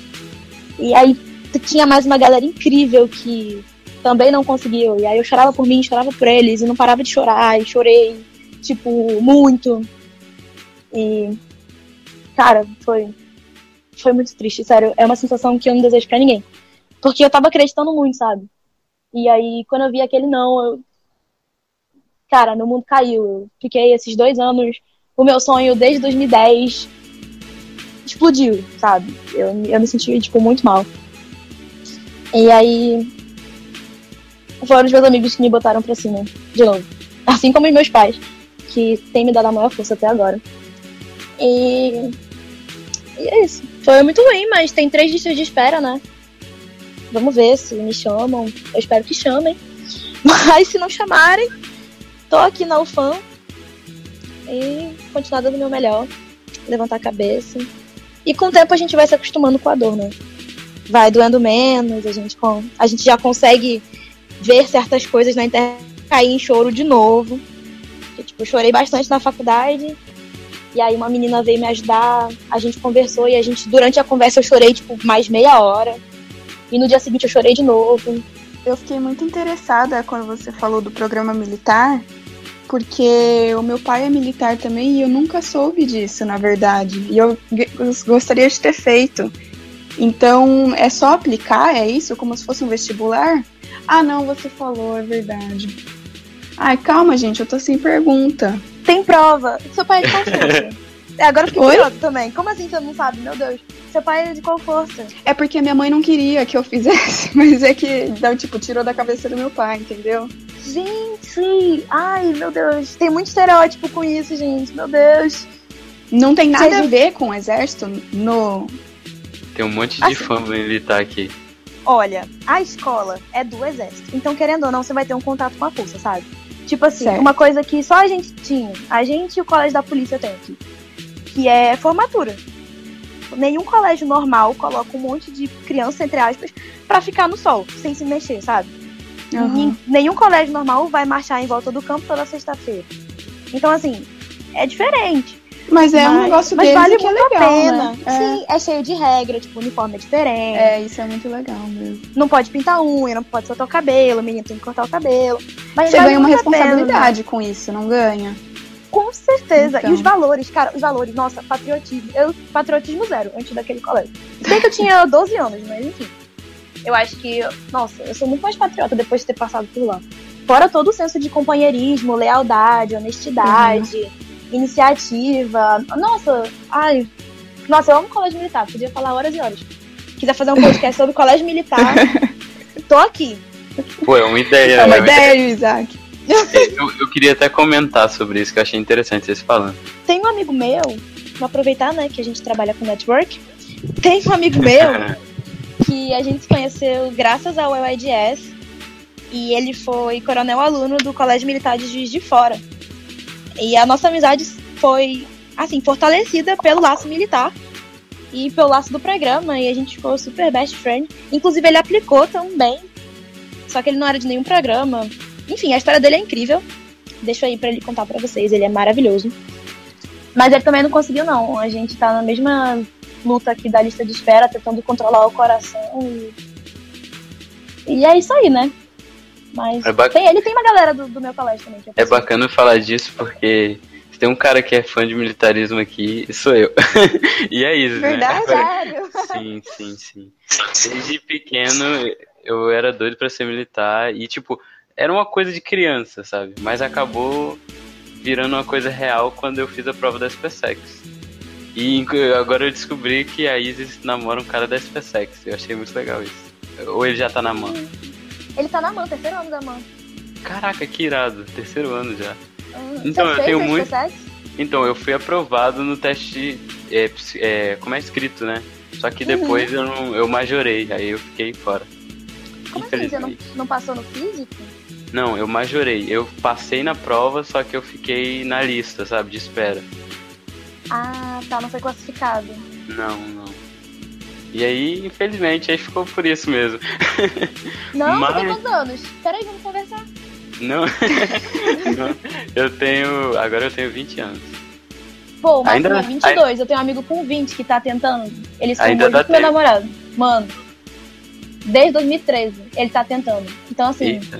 E aí tinha mais uma galera incrível que também não conseguiu. E aí eu chorava por mim, chorava por eles, e não parava de chorar, e chorei, tipo, muito. E cara, foi, foi muito triste, sério. É uma sensação que eu não desejo pra ninguém. Porque eu tava acreditando muito, sabe? E aí, quando eu vi aquele não, eu. Cara, meu mundo caiu. Eu fiquei esses dois anos. O meu sonho desde 2010 explodiu, sabe? Eu, eu me senti, tipo, muito mal. E aí. Foram os meus amigos que me botaram pra cima, de novo. Assim como os meus pais, que têm me dado a maior força até agora. E e é isso. Foi muito ruim, mas tem três listas de espera, né? Vamos ver se me chamam. Eu espero que chamem. Mas se não chamarem, tô aqui na UFAM e continuar dando o meu melhor. Levantar a cabeça. E com o tempo a gente vai se acostumando com a dor, né? Vai doendo menos, a gente, com... a gente já consegue ver certas coisas na internet cair em choro de novo. Tipo, eu chorei bastante na faculdade e aí uma menina veio me ajudar, a gente conversou e a gente, durante a conversa, eu chorei, tipo, mais meia hora. E no dia seguinte eu chorei de novo. Eu fiquei muito interessada quando você falou do programa militar, porque o meu pai é militar também e eu nunca soube disso, na verdade. E eu gostaria de ter feito. Então, é só aplicar, é isso? Como se fosse um vestibular? Ah, não, você falou, é verdade. Ai, calma, gente, eu tô sem pergunta. Tem prova. Seu pai é de qual força? É, agora eu fiquei curiosa também. Como assim você não sabe? Meu Deus. Seu pai é de qual força? É porque minha mãe não queria que eu fizesse, mas é que, então, tipo, tirou da cabeça do meu pai, entendeu? Gente, ai, meu Deus. Tem muito estereótipo com isso, gente. Meu Deus. Não tem nada Você... a ver com o exército no. Tem um monte de assim, fã militar aqui. Olha, a escola é do exército. Então, querendo ou não, você vai ter um contato com a força, sabe? Tipo assim, certo. uma coisa que só a gente tinha, a gente e o colégio da polícia tem aqui. que é formatura. Nenhum colégio normal coloca um monte de criança, entre aspas, pra ficar no sol, sem se mexer, sabe? Uhum. Nenhum colégio normal vai marchar em volta do campo toda sexta-feira. Então, assim, é diferente. Mas é um Mas- negócio mas vale que é muito legal, a pena. né? É. Sim, é cheio de regra, tipo, uniforme é diferente. É, isso é muito legal mesmo. Não pode pintar unha, não pode soltar o cabelo, o menino tem que cortar o cabelo. Mas Você vale ganha uma a pena. responsabilidade com isso, não ganha? Com certeza. Então. E os valores, cara, os valores, nossa, patriotismo. Eu, patriotismo zero antes daquele colégio. Sei que eu tinha 12 anos, mas enfim. Eu acho que, nossa, eu sou muito mais patriota depois de ter passado por lá. Fora todo o senso de companheirismo, lealdade, honestidade, iniciativa. Nossa, ai. Nossa, eu amo colégio militar, podia falar horas e horas. Quiser fazer um podcast sobre colégio militar, tô aqui. Pô, é uma ideia. É uma é uma ideia, Isaac. Eu, eu queria até comentar sobre isso, que eu achei interessante vocês falando. Tem um amigo meu, vou aproveitar, né, que a gente trabalha com network. Tem um amigo meu que a gente se conheceu graças ao UIDS e ele foi coronel aluno do Colégio Militar de Juiz de Fora. E a nossa amizade foi, assim, fortalecida pelo laço militar e pelo laço do programa e a gente ficou super best friend. Inclusive ele aplicou também, só que ele não era de nenhum programa. Enfim, a história dele é incrível. Deixa aí pra ele contar pra vocês, ele é maravilhoso. Mas ele também não conseguiu não. A gente tá na mesma luta aqui da lista de espera, tentando controlar o coração. E, e é isso aí, né? Mas É bac- tem, ele tem uma galera do, do meu colégio também. Que É bacana falar disso porque se tem um cara que é fã de militarismo aqui, sou eu. e é isso, Verdade? né? Sim, sim, sim. Desde pequeno eu era doido pra ser militar e, tipo, era uma coisa de criança, sabe? Mas acabou virando uma coisa real quando eu fiz a prova da SPSEX. E agora eu descobri que a Isis namora um cara da SPSEX. Eu achei muito legal isso. Ou ele já tá na mão. Ele tá na mão, terceiro ano da mão. Caraca, que irado. Terceiro ano já. Hum, Então, eu tenho muito-? Então, eu fui aprovado no teste, é, é, como é escrito, né? Só que Uhum. depois eu, não, eu majorei, aí eu fiquei fora. Como assim? Você não, não passou no físico? Não, eu majorei. Eu passei na prova, só que eu fiquei na lista, sabe, de espera. Ah, tá, não foi classificado. Não, não. E aí, infelizmente, aí ficou por isso mesmo. Não, Mas- quantos anos? Peraí, vamos conversar. Não. Não. Eu tenho. Agora eu tenho 20 anos. Pô, mas Ainda- tem 22. Eu tenho um amigo com 20 que tá tentando. Ele se Ainda dá com meu namorado. Mano, desde 2013 ele tá tentando. Então, assim, Eita.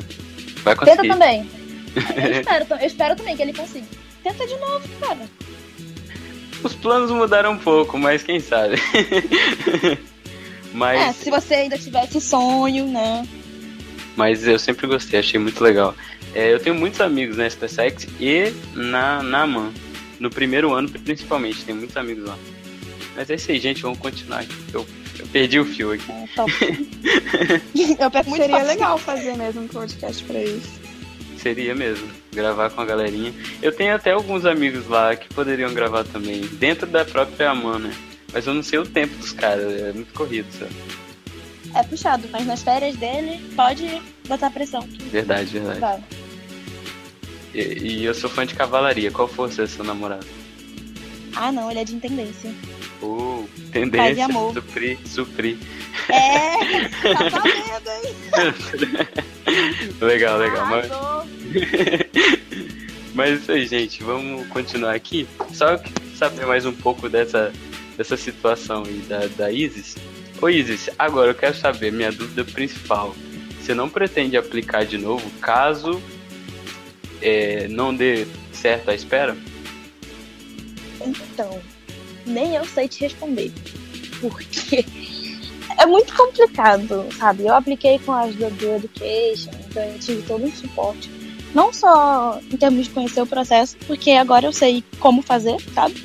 Vai tenta conseguir. também. Eu espero, eu espero também que ele consiga. Tenta de novo, cara. Os planos mudaram um pouco, mas quem sabe. mas. É, se você ainda tivesse sonho, né? Mas eu sempre gostei, achei muito legal. É, eu tenho muitos amigos na SpaceX e na, na AMAN. No primeiro ano, principalmente, tem muitos amigos lá. Mas é isso aí, gente, vamos continuar aqui. Eu, eu perdi o fio aqui. É, top. eu Seria fácil. legal fazer mesmo um podcast pra isso. Seria mesmo, gravar com a galerinha. Eu tenho até alguns amigos lá que poderiam gravar também, dentro da própria AMAN, né? Mas eu não sei o tempo dos caras, é muito corrido, sabe? É puxado, mas nas férias dele pode botar pressão. Verdade, verdade. Vai. E, e eu sou fã de cavalaria. Qual força é seu namorado? Ah, não, ele é de intendência. Uh, tendência, amor. suprir, suprir. É, tá hein? legal, legal. Mas, mas é isso aí, gente. Vamos continuar aqui. Só saber mais um pouco dessa, dessa situação aí da, da Isis. Ô Isis, agora eu quero saber, minha dúvida principal. Você não pretende aplicar de novo caso é, não dê certo a espera? Então, nem eu sei te responder. Porque é muito complicado, sabe? Eu apliquei com a ajuda do Education, então eu tive todo um suporte. Não só em termos de conhecer o processo, porque agora eu sei como fazer, sabe?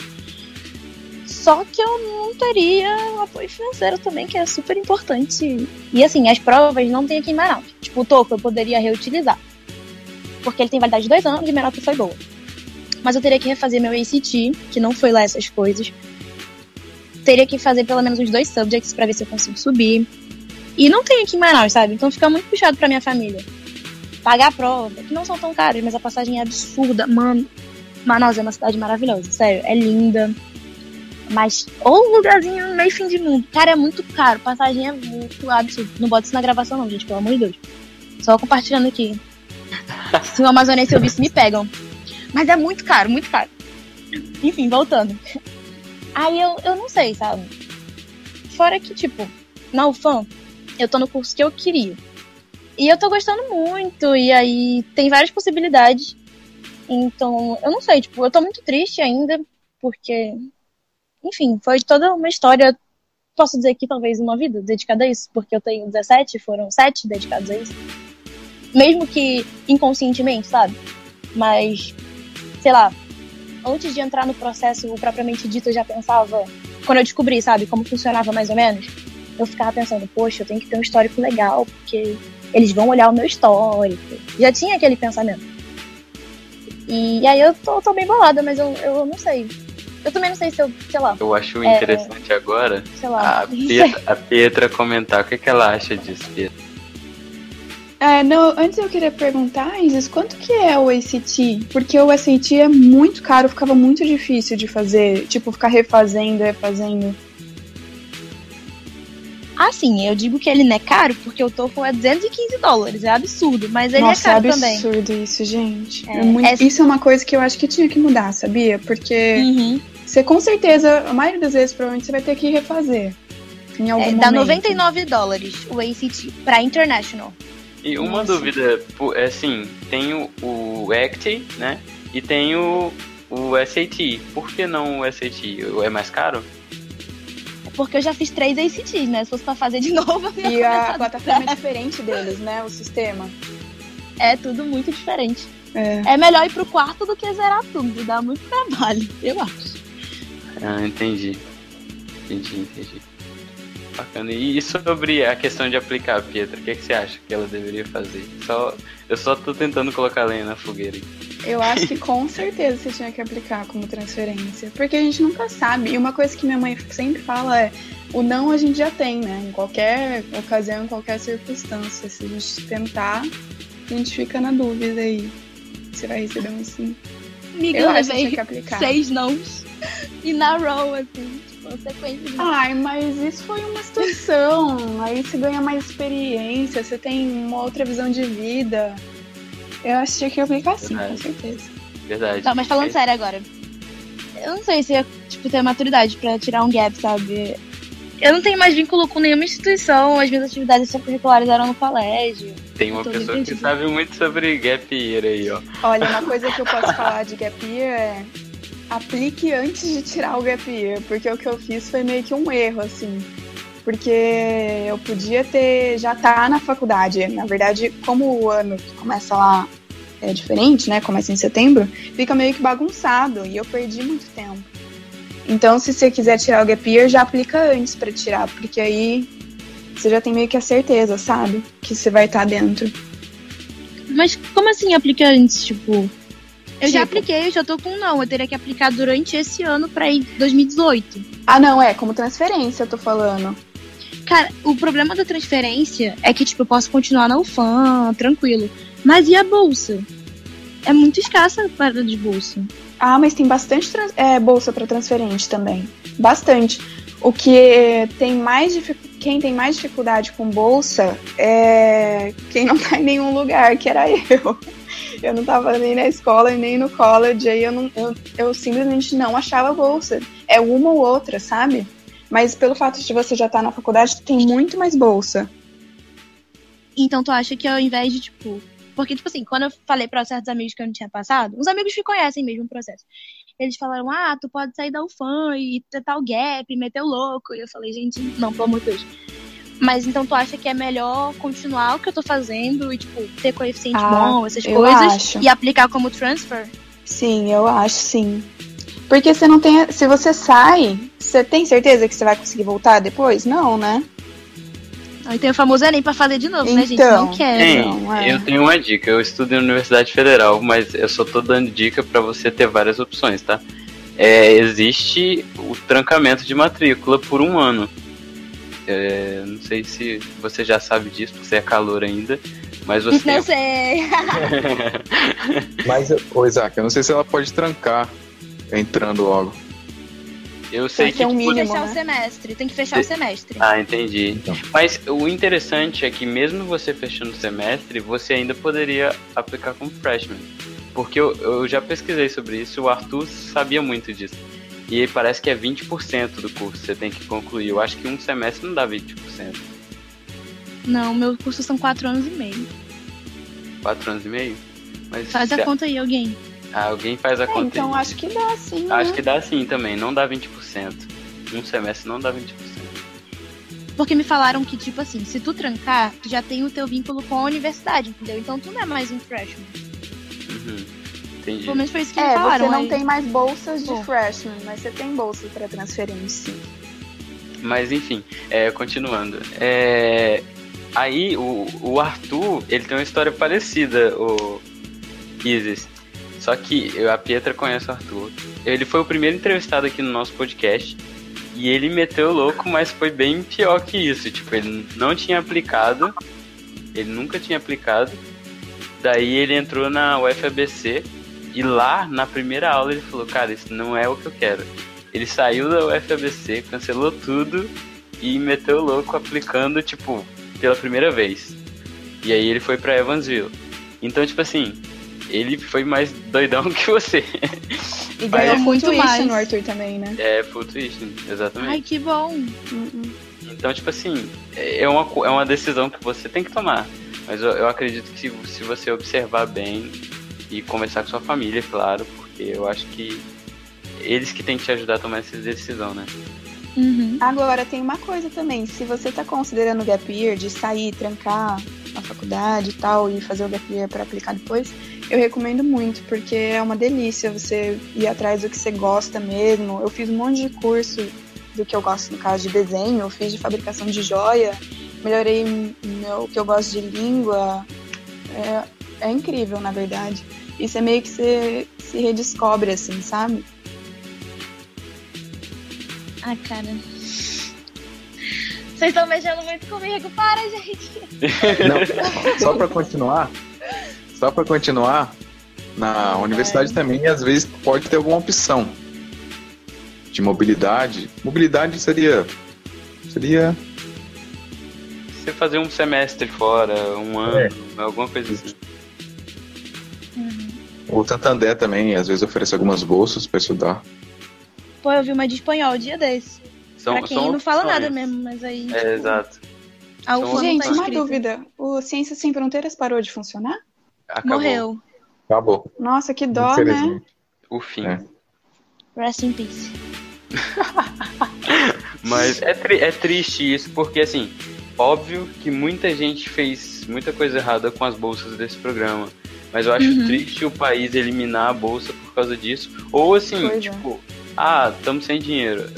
Só que eu não teria apoio financeiro também, que é super importante. E assim, as provas não tem aqui em Manaus. Tipo, o toco eu poderia reutilizar. Porque ele tem validade de dois anos e minha nota foi boa. Mas eu teria que refazer meu ACT, que não foi lá essas coisas. Teria que fazer pelo menos uns dois subjects pra ver se eu consigo subir. E não tem aqui em Manaus, sabe? Então fica muito puxado pra minha família. Pagar a prova, que não são tão caras, mas a passagem é absurda. Mano, Manaus é uma cidade maravilhosa, sério. É linda. Mas, ou um lugarzinho meio fim de mundo. Cara, é muito caro. Passagem é muito absurdo. Não bota isso na gravação, não, gente, pelo amor de Deus. Só compartilhando aqui. Se o amazonense ouvir, me pegam. Mas é muito caro, muito caro. Enfim, voltando. Aí eu, eu não sei, sabe? Fora que, tipo, na UFAM, eu tô no curso que eu queria. E eu tô gostando muito, e aí tem várias possibilidades. Então, eu não sei, tipo, eu tô muito triste ainda, porque, enfim, foi toda uma história, posso dizer que talvez uma vida dedicada a isso, porque eu tenho 17, foram 7 dedicados a isso. Mesmo que inconscientemente, sabe? Mas, sei lá, antes de entrar no processo propriamente dito, eu já pensava, quando eu descobri, sabe, como funcionava mais ou menos, eu ficava pensando, poxa, eu tenho que ter um histórico legal, porque eles vão olhar o meu histórico. Já tinha aquele pensamento. E aí eu tô, tô bem bolada, mas eu, eu não sei. Eu também não sei se eu, sei lá. Eu acho é, interessante agora sei lá, a, Pietra, a Pietra comentar o que, que ela acha disso, Pietra. É, não, antes eu queria perguntar, Isis, quanto que é o ACT? Porque o ACT é muito caro, ficava muito difícil de fazer, tipo, ficar refazendo, refazendo. Assim, eu digo que ele não é caro porque o TOEFL é 215 dólares, é absurdo, mas ele é Nossa, é caro é também. absurdo isso, gente. É, é muito... é... Isso é uma coisa que eu acho que tinha que mudar, sabia? Porque uhum. você com certeza, a maioria das vezes, provavelmente você vai ter que refazer. Em algum é, momento. dá 99 dólares o ACT para International. E uma Nossa. dúvida, é assim, tem o, o ACT, né? E tem o, o SAT. Por que não o SAT? É mais caro? Porque eu já fiz três ACTs, né? Se fosse pra fazer de novo. E a plataforma é diferente deles, né? O sistema. É tudo muito diferente. É. é melhor ir pro quarto do que zerar tudo. Dá muito trabalho, eu acho. Ah, entendi. Entendi, entendi. Bacana. E sobre a questão de aplicar, Pietra, o que, é que você acha que ela deveria fazer? Só, eu só tô tentando colocar lenha na fogueira. Eu acho que com certeza você tinha que aplicar como transferência. Porque a gente nunca sabe. E uma coisa que minha mãe sempre fala é: o não a gente já tem, né? Em qualquer ocasião, em qualquer circunstância. Se a gente tentar, a gente fica na dúvida aí. Você vai receber um sim. Amiga, eu, eu acho que tinha que aplicar. Seis nãos. E na row, assim, Ai, mas isso foi uma situação. aí você ganha mais experiência, você tem uma outra visão de vida. Eu acho que que aplicar sim, com certeza. Verdade. Não, mas falando é. sério agora. Eu não sei se eu, tipo, ter maturidade pra tirar um gap, sabe? Eu não tenho mais vínculo com nenhuma instituição, as minhas atividades curriculares eram no colégio. Tem uma pessoa que sabe muito sobre gap year aí, ó. Olha, uma coisa que eu posso falar de gap year é aplique antes de tirar o gap year, porque o que eu fiz foi meio que um erro, assim. Porque eu podia ter já tá na faculdade. Na verdade, como o ano que começa lá é diferente, né? Começa em setembro, fica meio que bagunçado e eu perdi muito tempo. Então, se você quiser tirar o gap year, já aplica antes para tirar, porque aí você já tem meio que a certeza, sabe? Que você vai estar tá dentro. Mas como assim aplica antes, tipo? Eu tipo, já apliquei, eu já tô com não. Eu teria que aplicar durante esse ano pra ir 2018. Ah, não, é, como transferência eu tô falando. Cara, o problema da transferência é que, tipo, eu posso continuar na UFAM, tranquilo. Mas e a bolsa? É muito escassa a parada de bolsa. Ah, mas tem bastante é, bolsa para transferente também. Bastante. O que tem mais quem tem mais dificuldade com bolsa é quem não tá em nenhum lugar, que era eu. Eu não tava nem na escola e nem no college, aí eu, não, eu, eu simplesmente não achava bolsa. É uma ou outra, sabe? Mas pelo fato de você já estar tá na faculdade, tem muito mais bolsa. Então tu acha que ao invés de, tipo. Porque, tipo assim, quando eu falei para certos amigos que eu não tinha passado, uns amigos que conhecem mesmo o processo. Eles falaram, ah, tu pode sair da UFAM e tentar o gap, meter o louco. E eu falei, gente, não, pelo amor de Deus. Mas então tu acha que é melhor continuar o que eu tô fazendo e, tipo, ter coeficiente ah, bom, essas coisas, acho. e aplicar como transfer? Sim, eu acho, sim. Porque você não tem. Se você sai, você tem certeza que você vai conseguir voltar depois? Não, né? Aí tem o famoso Enem pra fazer de novo, então, né, gente? Não quero. Tem, é. Eu tenho uma dica. Eu estudo na Universidade Federal, mas eu só tô dando dica para você ter várias opções, tá? É, existe o trancamento de matrícula por um ano. É, não sei se você já sabe disso, porque você é calor ainda. Mas você. Não sei. mas, ô Isaac, eu não sei se ela pode trancar entrando logo. Eu sei que que. é um Tem que mínimo, fechar né? o semestre. Tem que fechar o semestre. Ah, entendi. Então. Mas o interessante é que mesmo você fechando o semestre, você ainda poderia aplicar como freshman. Porque eu, eu já pesquisei sobre isso, o Arthur sabia muito disso. E parece que é 20% do curso que você tem que concluir. Eu acho que um semestre não dá 20%. Não, meu curso são quatro anos e meio. 4 anos e meio? Mas Faz a conta aí, alguém. Ah, alguém faz a É, conta então aí. acho que dá sim, Acho né? que dá sim também, não dá 20%. Um semestre não dá 20%. Porque me falaram que, tipo assim, se tu trancar, tu já tem o teu vínculo com a universidade, entendeu? Então tu não é mais um freshman. Uhum. Entendi. Pelo menos foi isso que me É, falaram. você não aí. tem mais bolsas de Bom. freshman, mas você tem bolsas para transferência. Mas enfim, é, continuando. É, aí o, o Arthur, ele tem uma história parecida, o Isis. Só que eu- a Pietra conhece o Arthur. Ele foi o primeiro entrevistado aqui no nosso podcast. E ele meteu o louco, mas foi bem pior que isso. Tipo, ele não tinha aplicado. Ele nunca tinha aplicado. Daí ele entrou na UFABC. E lá, na primeira aula, ele falou: Cara, isso não é o que eu quero. Ele saiu da UFABC, cancelou tudo e meteu o louco aplicando, tipo, pela primeira vez. E aí ele foi pra Evansville. Então, tipo assim, ele foi mais doidão que você. E ganhou muito muito mais. isso no Arthur também, né? É full tuition, exatamente. Ai, que bom. Uhum. Então, tipo assim, é uma, é uma decisão que você tem que tomar. Mas eu, eu acredito que se, se você observar bem e conversar com sua família, claro, porque eu acho que eles que têm que te ajudar a tomar essa decisão, né? Uhum. Agora, tem uma coisa também. Se você tá considerando o gap year, de sair, trancar a faculdade e tal, e fazer o gap year para aplicar depois, eu recomendo muito, porque é uma delícia você ir atrás do que você gosta mesmo. Eu fiz um monte de curso do que eu gosto, no caso de desenho, eu fiz de fabricação de joia, melhorei meu, o que eu gosto de língua. É, é incrível, na verdade. Isso é meio que você se redescobre, assim, sabe? Ai, cara. Vocês estão mexendo muito comigo. Para, gente. Não, só para continuar, só para continuar, na universidade também às vezes pode ter alguma opção de mobilidade. Mobilidade seria seria Você fazer um semestre fora, um ano, É. alguma coisa assim. O Santander também às vezes oferece algumas bolsas para estudar. Pô, eu vi uma de espanhol dia desse. São, pra quem são não fala opções. nada mesmo, mas aí. É, tipo, exato. A UFA não Gente, tá uma dúvida. O Ciências Sem Fronteiras parou de funcionar? Acabou. Morreu. Acabou. Nossa, que dó, né? O fim. É. Rest in peace. Mas é, tri- é triste isso, porque assim, óbvio que muita gente fez muita coisa errada com as bolsas desse programa. Mas eu acho Uhum. triste o país eliminar a bolsa por causa disso. Ou assim, Pois é. tipo, ah, estamos sem dinheiro.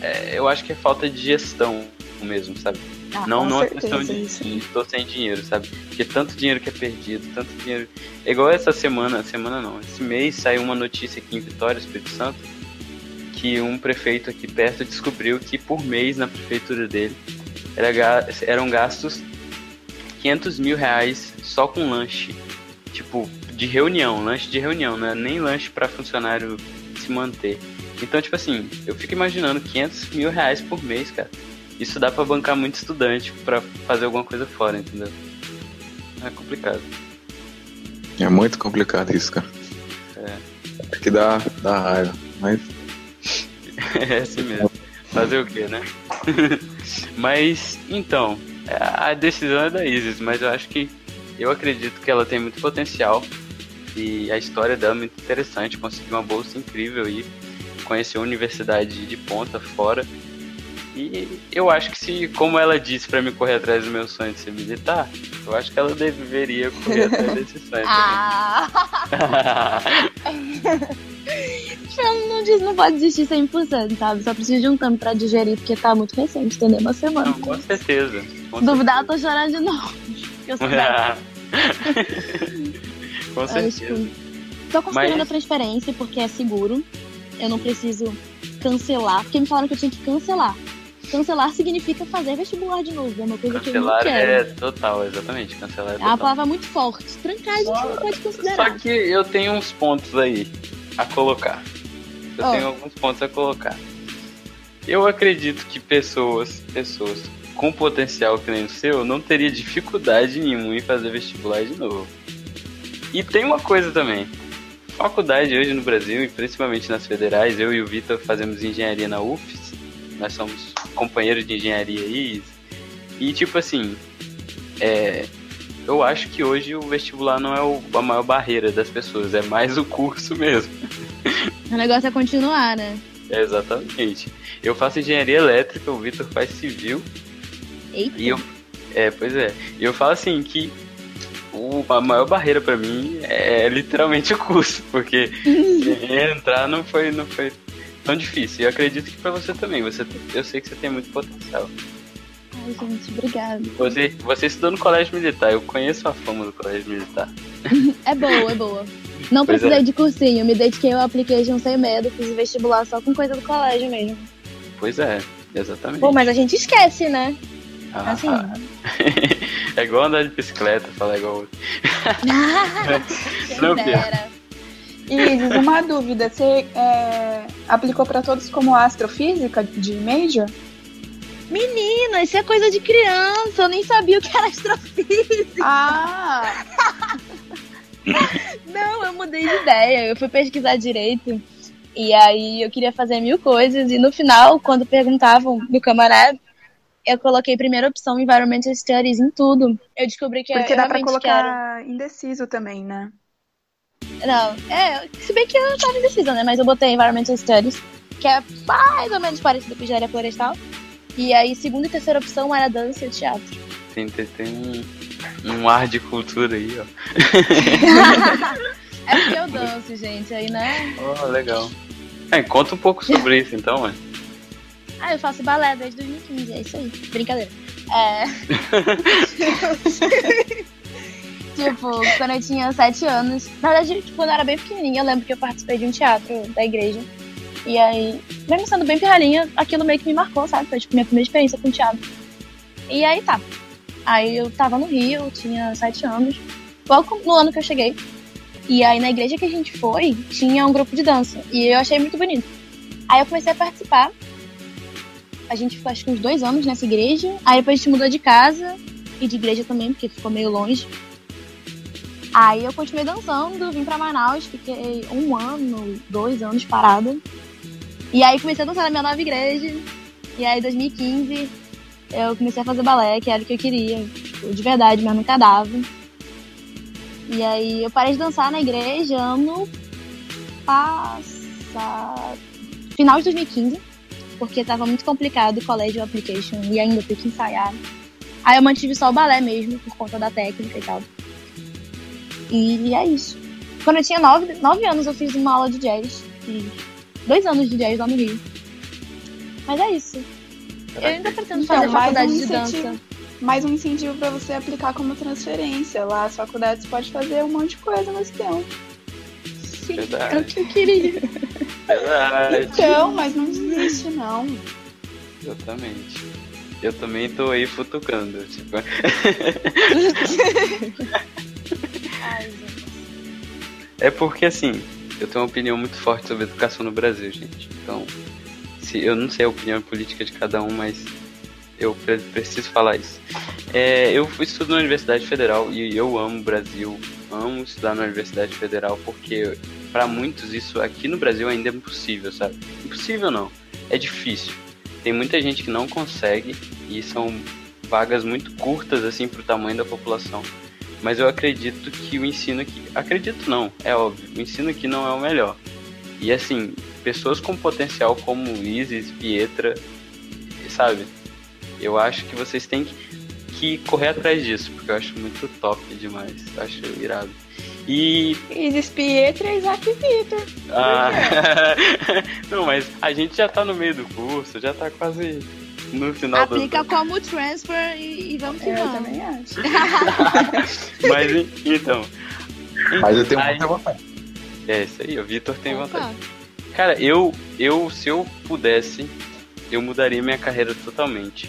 É, eu acho que é falta de gestão mesmo, sabe? Ah, não não é questão de, tô sem dinheiro, sabe? Porque tanto dinheiro que é perdido, tanto dinheiro. É igual essa semana, semana não, esse mês saiu uma notícia aqui em Vitória, Espírito Santo, que um prefeito aqui perto descobriu que por mês na prefeitura dele era, eram gastos 500 mil reais só com lanche. Tipo, de reunião, lanche de reunião, não é nem lanche para funcionário se manter. Então, tipo assim, eu fico imaginando 500 mil reais por mês, cara. Isso dá pra bancar muito estudante pra fazer alguma coisa fora, entendeu? É complicado. É muito complicado isso, cara. É. É que dá, dá raiva. Mas É assim mesmo. Fazer o quê, né? mas, então, a decisão é da Isis, mas eu acho que eu acredito que ela tem muito potencial e a história dela é muito interessante. Conseguiu uma bolsa incrível e conheceu a universidade de ponta fora. E eu acho que se, como ela disse pra me correr atrás do meu sonho de ser militar, eu acho que ela deveria correr atrás desse sonho. Ah! Ela não diz, não pode desistir 100%, sabe? Só preciso de um tempo pra digerir, porque tá muito recente, entendeu? Uma semana. Não, com certeza. Com Duvidar, eu tô chorando de novo. Eu sou dessa. Com Eu, certeza. tipo, tô considerando Mas- a transferência porque é seguro. Eu não preciso cancelar, porque me falaram que eu tinha que cancelar. Cancelar significa fazer vestibular de novo. É uma coisa que eu não Cancelar quero. é total, exatamente. Cancelar é É uma total. palavra muito forte. Trancar a gente não pode Só considerar. que eu tenho uns pontos aí a colocar. Eu Ó. tenho alguns pontos a colocar. eu acredito que pessoas, pessoas com potencial que nem o seu, não teria dificuldade nenhuma em fazer vestibular de novo. E tem uma coisa também. Faculdade hoje no Brasil, e principalmente nas federais, eu e o Vitor fazemos engenharia na UFES. Nós somos companheiros de engenharia aí. E tipo assim, é, eu acho que hoje o vestibular não é o, a maior barreira das pessoas, é mais o curso mesmo. O negócio é continuar, né? É, exatamente. Eu faço engenharia elétrica, o Vitor faz civil. Eita. E eu, é, pois é. E eu falo assim que o, a maior barreira para mim é literalmente o curso, porque entrar não foi, não foi tão difícil. E eu acredito que para você também. Você, eu sei que você tem muito potencial. Ai, gente, obrigada. Você, você estudou no colégio militar, eu conheço a fama do colégio militar. É boa, é boa. Não Pois precisei é. de cursinho, me dediquei ao application sem medo, fiz vestibular só com coisa do colégio mesmo. Pois é, exatamente. Pô, mas a gente esquece, né? Ah, assim. é igual andar de bicicleta, falar igual. Não. Isis, uma dúvida. Você é, aplicou para todos como astrofísica de major? Menina, isso é coisa de criança, eu nem sabia o que era astrofísica. Ah! Não, eu mudei de ideia, eu fui pesquisar direito. E aí eu queria fazer mil coisas, e no final, quando perguntavam no camarada, eu coloquei primeira opção Environmental Studies em tudo. Eu descobri que Porque eu dá pra realmente quero. colocar indeciso também, né? Não, é, se bem que eu tava indecisa, né? Mas eu botei Environmental Studies, que é mais ou menos parecido com engenharia florestal. E aí, segunda e terceira opção era dança e teatro. Tem, tem, tem um, um ar de cultura aí, ó. é porque eu danço, gente, aí, né? Oh, legal. É, conta um pouco sobre isso então, mano. Ah, eu faço balé desde 2015, é isso aí. Brincadeira. É. tipo, quando eu tinha sete anos. Na verdade, tipo, quando eu era bem pequenininha, eu lembro que eu participei de um teatro da igreja. E aí, mesmo sendo bem pirralhinha, aquilo meio que me marcou, sabe? Foi tipo minha primeira experiência com teatro. E aí tá. Aí eu tava no Rio, tinha sete anos. Pouco no ano que eu cheguei. E aí na igreja que a gente foi, tinha um grupo de dança. E eu achei muito bonito. Aí eu comecei a participar. A gente ficou acho que uns dois anos nessa igreja. Aí depois a gente mudou de casa e de igreja também, porque ficou meio longe. Aí eu continuei dançando, vim pra Manaus, fiquei um ano, dois anos parada. E aí comecei a dançar na minha nova igreja. E aí em 2015 eu comecei a fazer balé, que era o que eu queria, de verdade, mas nunca dava. E aí eu parei de dançar na igreja ano passado. Final de 2015, porque tava muito complicado o colégio application e ainda ter que ensaiar. Aí eu mantive só o balé mesmo, por conta da técnica e tal. E é isso. Quando eu tinha nove, nove anos, eu fiz uma aula de jazz. Fiz dois anos de jazz lá no Rio. Mas é isso. Eu ainda pretendo fazer Então, faculdade um de dança. Mais um incentivo pra você aplicar como transferência. Lá as faculdades pode fazer um monte de coisa nesse tempo. Sim, Verdade. é o que eu queria. Verdade. Então, mas não desiste, não. Exatamente. Eu também tô aí futucando. Tipo, Ai, gente. é porque assim, eu tenho uma opinião muito forte sobre educação no Brasil, gente. Então, se eu não sei a opinião política de cada um, mas eu pre- preciso falar isso. É, eu fui estudo na Universidade Federal e eu amo o Brasil, amo estudar na Universidade Federal porque para muitos isso aqui no Brasil ainda é impossível, sabe? Impossível não, é difícil. Tem muita gente que não consegue e são vagas muito curtas assim para o tamanho da população. Mas eu acredito que o ensino aqui, acredito não, é óbvio, o ensino aqui não é o melhor. E assim, pessoas com potencial como Isis, Pietra, sabe? Eu acho que vocês têm que, que correr atrás disso, porque eu acho muito top demais. Eu acho irado. E. Isis Pietra e Isaac Vitor. Ah, não, mas a gente já tá no meio do curso, já tá quase no final do. Aplica como transfer e, e vamos que Eu vamos. também acho. Mas en- então. Mas eu tenho Aí- muita vontade. É isso aí, o Vitor tem Opa. vontade. Cara, eu, eu, se eu pudesse, eu mudaria minha carreira totalmente.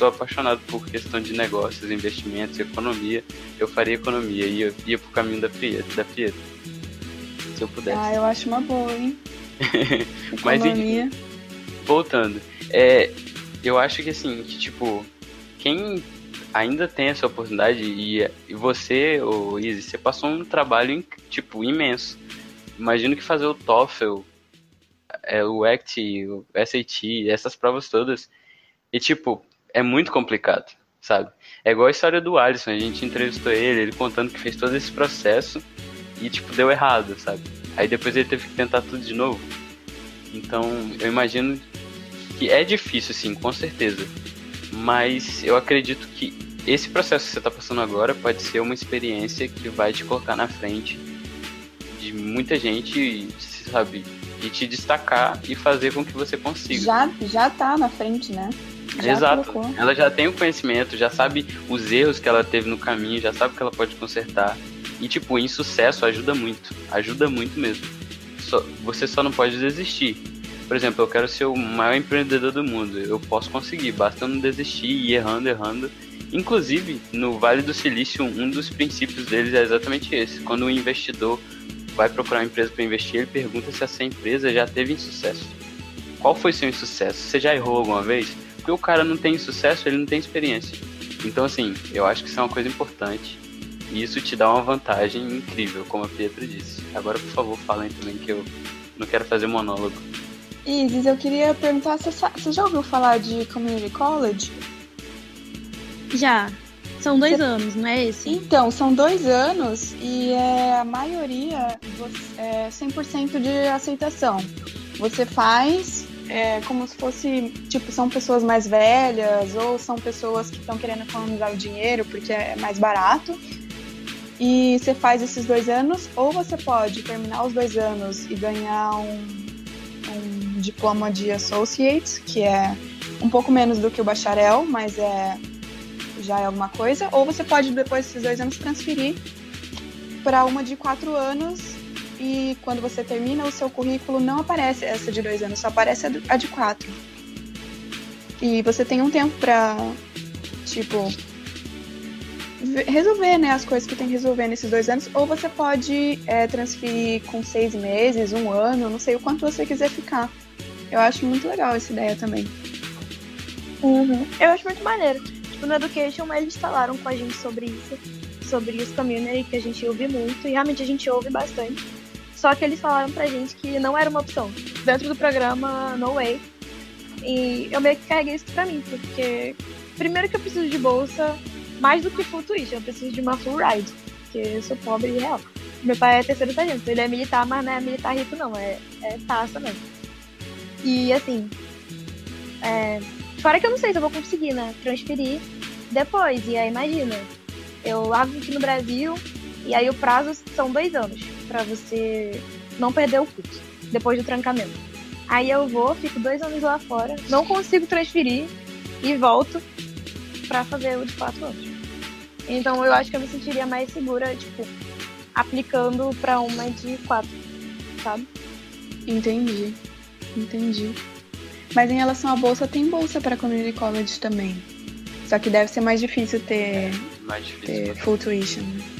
Sou apaixonado por questão de negócios, investimentos, economia. Eu faria economia e eu ia pro caminho da Prieto, da Prieto. Se eu pudesse. Ah, eu acho uma boa, hein? Mas, Economia. voltando. É, eu acho que assim, que, tipo, quem ainda tem essa oportunidade e, e você, o Izzy, você passou um trabalho, tipo, imenso. Imagino que fazer o TOEFL, é, o ACT, o SAT, essas provas todas, e tipo, é muito complicado, sabe? É igual a história do Alisson, a gente entrevistou ele, ele contando que fez todo esse processo e, tipo, deu errado, sabe? Aí depois ele teve que tentar tudo de novo. Então, eu imagino que é difícil, sim, com certeza. Mas eu acredito que esse processo que você está passando agora pode ser uma experiência que vai te colocar na frente de muita gente, sabe? E te destacar e fazer com que você consiga. Já, já tá na frente, né? Exato. Colocou. Ela já tem o conhecimento, já sabe os erros que ela teve no caminho, já sabe que ela pode consertar. E, tipo, em sucesso ajuda muito. Ajuda muito mesmo. Só, você só não pode desistir. Por exemplo, eu quero ser o maior empreendedor do mundo. Eu posso conseguir, basta não desistir e ir errando, errando. Inclusive, no Vale do Silício, um dos princípios deles é exatamente esse. Quando um investidor vai procurar uma empresa para investir, ele pergunta se essa empresa já teve insucesso. Qual foi seu insucesso? Você já errou alguma vez? Porque o cara não tem sucesso, ele não tem experiência. Então, assim, eu acho que isso é uma coisa importante. E isso te dá uma vantagem incrível, como a Pietra disse. Agora, por favor, falem também que eu não quero fazer monólogo. Isis, eu queria perguntar, você, você já ouviu falar de Community College? Já. São dois você... anos, não é esse? Então, são dois anos e é, a maioria é 100% de aceitação. Você faz é, como se fosse, tipo, são pessoas mais velhas ou são pessoas que estão querendo economizar o dinheiro porque é mais barato. E você faz esses dois anos, ou você pode terminar os dois anos e ganhar um, um diploma de Associate, que é um pouco menos do que o bacharel, mas é já é alguma coisa, ou você pode, depois desses dois anos, transferir para uma de quatro anos e quando você termina o seu currículo não aparece essa de dois anos, só aparece a de quatro. E você tem um tempo para, tipo, resolver né, as coisas que tem que resolver nesses dois anos, ou você pode é, transferir com seis meses, um ano, não sei o quanto você quiser ficar. Eu acho muito legal essa ideia também. Uhum. Eu acho muito maneiro. Tipo, no Education eles falaram com a gente sobre isso, sobre os community que a gente ouve muito, e realmente a gente ouve bastante. Só que eles falaram pra gente que não era uma opção. Dentro do programa No Way. E eu meio que carreguei isso pra mim, porque primeiro que eu preciso de bolsa mais do que full tuition, eu preciso de uma full ride, porque eu sou pobre e real. Meu pai é terceiro sargento, ele é militar, mas não é militar rico não, é, é taça mesmo. E assim, é, fora que eu não sei se eu vou conseguir, né, transferir depois, e aí imagina, eu largo aqui no Brasil, e aí o prazo são dois anos para você não perder o curso depois do trancamento. Aí eu vou, fico dois anos lá fora, não consigo transferir e volto para fazer o de quatro anos. Então eu acho que eu me sentiria mais segura, tipo, aplicando para uma de quatro, sabe? Entendi, entendi. Mas em relação à bolsa, tem bolsa para community college também. Só que deve ser mais difícil ter, é, mais difícil ter full tuition. Né?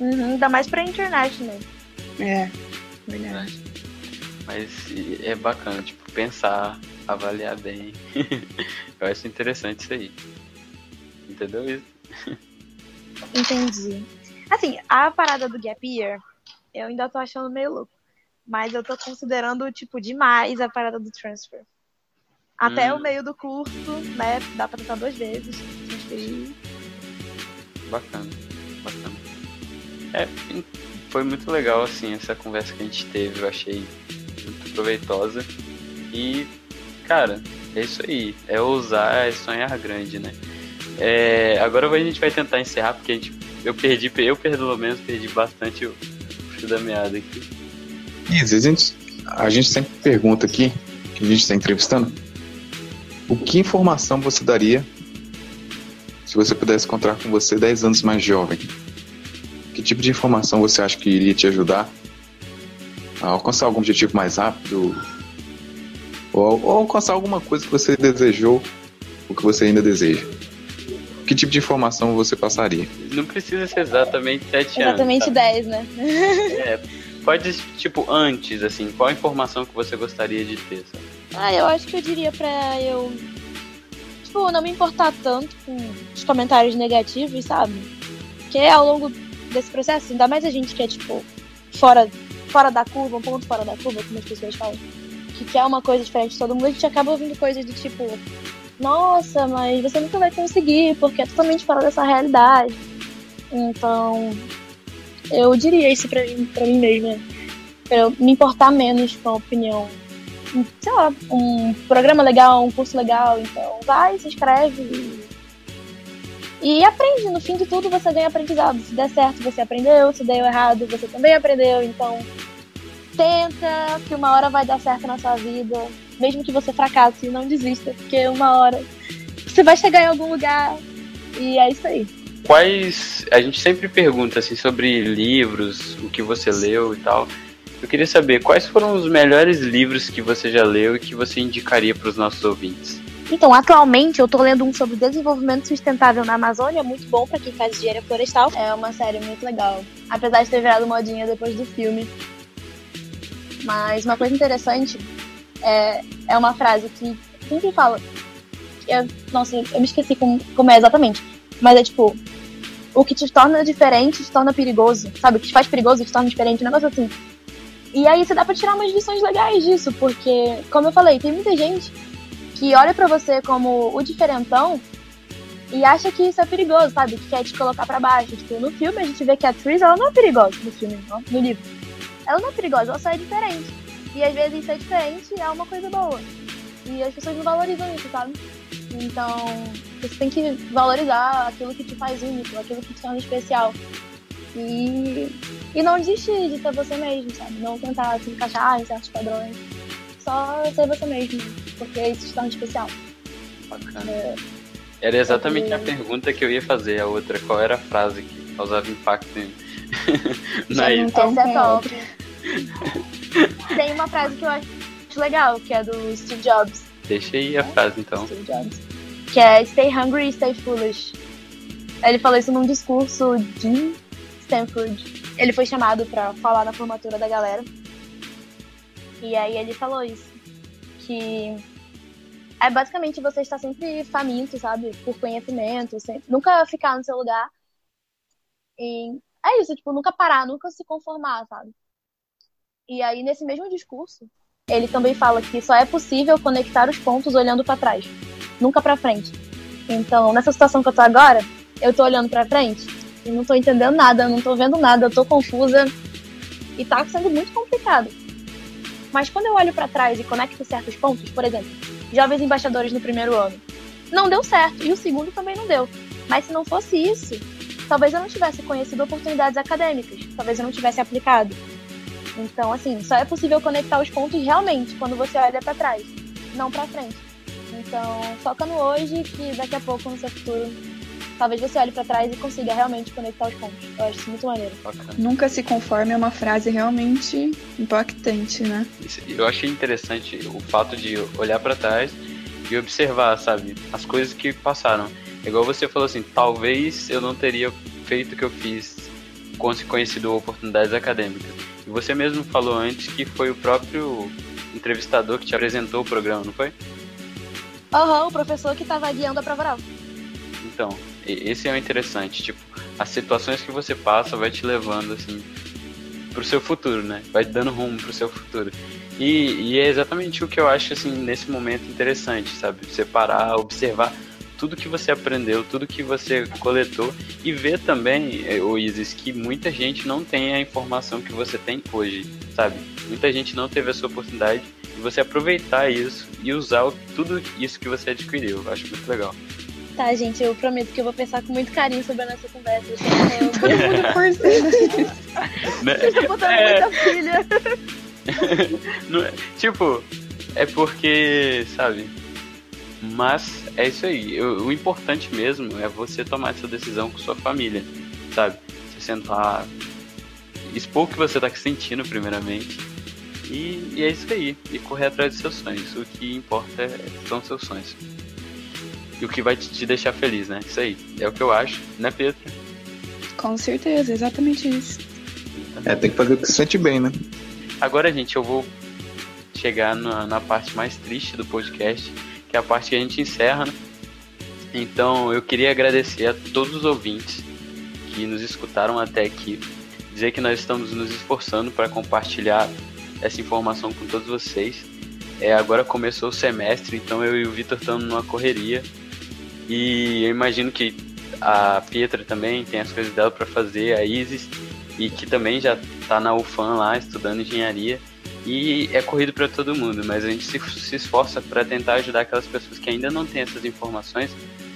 Uhum, ainda mais pra internet, né? É, verdade. Mas é bacana, tipo, pensar, avaliar bem. Eu acho interessante isso aí. Entendeu isso? Entendi. Assim, a parada do gap year, eu ainda tô achando meio louco. Mas eu tô considerando, tipo, demais a parada do transfer. Até hum. o meio do curso, né? Dá pra tentar duas vezes. Transferir. Bacana, bacana. É, foi muito legal, assim, essa conversa que a gente teve, eu achei muito proveitosa. E, cara, é isso aí. É ousar, é sonhar grande, né? É, agora a gente vai tentar encerrar, porque a gente, eu perdi, eu pelo menos perdi bastante o fio da meada aqui. Isso, a gente, a gente sempre pergunta aqui, que a gente está entrevistando, o que informação você daria se você pudesse encontrar com você 10 anos mais jovem? Que tipo de informação você acha que iria te ajudar a alcançar algum objetivo mais rápido? Ou, ou alcançar alguma coisa que você desejou ou que você ainda deseja? Que tipo de informação você passaria? Não precisa ser exatamente 7 anos. Exatamente 10, né? é, pode, tipo, antes, assim, qual a informação que você gostaria de ter, sabe? Ah, eu acho que eu diria pra eu. Tipo, não me importar tanto com os comentários negativos, sabe? Porque ao longo desse processo, ainda mais a gente que é, tipo, fora, fora da curva, um ponto fora da curva, como as pessoas falam, que quer uma coisa diferente de todo mundo, a gente acaba ouvindo coisas do tipo, nossa, mas você nunca vai conseguir, porque é totalmente fora dessa realidade. Então, eu diria isso pra mim, pra mim mesma. Pra eu me importar menos com a opinião. Sei lá, um programa legal, um curso legal, então vai, se inscreve e, aprende. No fim de tudo, você ganha aprendizado. Se der certo, você aprendeu. Se deu errado, você também aprendeu. Então, tenta, que uma hora vai dar certo na sua vida. Mesmo que você fracasse, não desista, porque uma hora você vai chegar em algum lugar. E é isso aí. Quais. A gente sempre pergunta assim sobre livros, o que você leu e tal. Eu queria saber quais foram os melhores livros que você já leu e que você indicaria para os nossos ouvintes. Então, atualmente eu tô lendo um sobre desenvolvimento sustentável na Amazônia, muito bom para quem faz engenharia florestal. É uma série muito legal. Apesar de ter virado modinha depois do filme. Mas uma coisa interessante é, é uma frase que sempre fala. Eu, nossa, eu me esqueci como, como é exatamente. Mas é tipo, o que te torna diferente te torna perigoso. Sabe? O que te faz perigoso te torna diferente. Um negócio assim. E aí você dá pra tirar umas lições legais disso, porque, como eu falei, tem muita gente que olha para você como o diferentão e acha que isso é perigoso, sabe? Que quer te colocar para baixo. Tipo, no filme a gente vê que a Tris, ela não é perigosa no filme, no livro. Ela não é perigosa, ela só é diferente. E às vezes ser diferente é uma coisa boa. E as pessoas não valorizam isso, sabe? Então, você tem que valorizar aquilo que te faz único, aquilo que te torna especial. E, e não desistir de ser você mesmo, sabe? Não tentar se encaixar em certos padrões. Só ser você mesmo, porque isso te torna especial. Bacana. É, era exatamente é, a pergunta que eu ia fazer, a outra. Qual era a frase que causava impacto em... na Essa é top. Tem uma frase que eu acho legal, que é do Steve Jobs. Deixa aí a frase então. Steve Jobs. Que é Stay hungry, stay foolish. Ele falou isso num discurso de Stanford. Ele foi chamado para falar na formatura da galera. E aí ele falou isso. Que é basicamente você estar sempre faminto, sabe? Por conhecimento, sempre, nunca ficar no seu lugar. E é isso, tipo, nunca parar, nunca se conformar, sabe? E aí, nesse mesmo discurso, ele também fala que só é possível conectar os pontos olhando para trás, nunca para frente. Então, nessa situação que eu tô agora, eu tô olhando para frente e não tô entendendo nada, não tô vendo nada, eu tô confusa e tá sendo muito complicado. Mas quando eu olho para trás e conecto certos pontos, por exemplo, jovens embaixadores no primeiro ano, não deu certo e o segundo também não deu. Mas se não fosse isso, talvez eu não tivesse conhecido oportunidades acadêmicas, talvez eu não tivesse aplicado, então, assim, só é possível conectar os pontos realmente quando você olha para trás, não para frente. Então, foca no hoje que daqui a pouco no seu futuro talvez você olhe para trás e consiga realmente conectar os pontos. Eu acho isso muito maneiro. Bacana. Nunca se conforme é uma frase realmente impactante, né? Eu achei interessante o fato de olhar para trás e observar, sabe, as coisas que passaram. Igual você falou assim, talvez eu não teria feito o que eu fiz com conhecido oportunidades acadêmicas. E você mesmo falou antes que foi o próprio entrevistador que te apresentou o programa, não foi? Aham, uhum, o professor que estava guiando a prova oral. Então, esse é o interessante, tipo, as situações que você passa vai te levando, assim, pro seu futuro, né? Vai dando rumo pro seu futuro. E, e é exatamente o que eu acho, assim, nesse momento interessante, sabe? Você parar, observar tudo que você aprendeu, tudo que você coletou e ver também, eh, o Isis, que muita gente não tem a informação que você tem hoje, sabe? Muita gente não teve essa oportunidade e você aproveitar isso e usar tudo isso que você adquiriu. Eu acho muito legal. Tá, gente, eu prometo que eu vou pensar com muito carinho sobre a nossa conversa. Vocês estão botando é... muita filha. é... tipo, é porque, sabe? Mas é isso aí. O, o, importante mesmo é você tomar essa decisão com sua família, sabe? Você sentar, expor o que você tá sentindo, primeiramente. E, e, é isso aí. E correr atrás dos seus sonhos. O que importa é, são seus sonhos. E o que vai te, deixar feliz, né? Isso aí. É o que eu acho, né, Pedro? Com certeza, exatamente isso. É, tem que fazer o que se sente bem, né? Agora, gente, eu vou chegar na, na parte mais triste do podcast, que é a parte que a gente encerra. Né? Então eu queria agradecer a todos os ouvintes que nos escutaram até aqui, dizer que nós estamos nos esforçando para compartilhar essa informação com todos vocês. É, agora começou o semestre, então eu e o Vitor estamos numa correria e eu imagino que a Pietra também tem as coisas dela para fazer, a Isis, e que também já está na UFAM lá estudando engenharia. E é corrido para todo mundo, mas a gente se, se esforça para tentar ajudar aquelas pessoas que ainda não têm essas informações,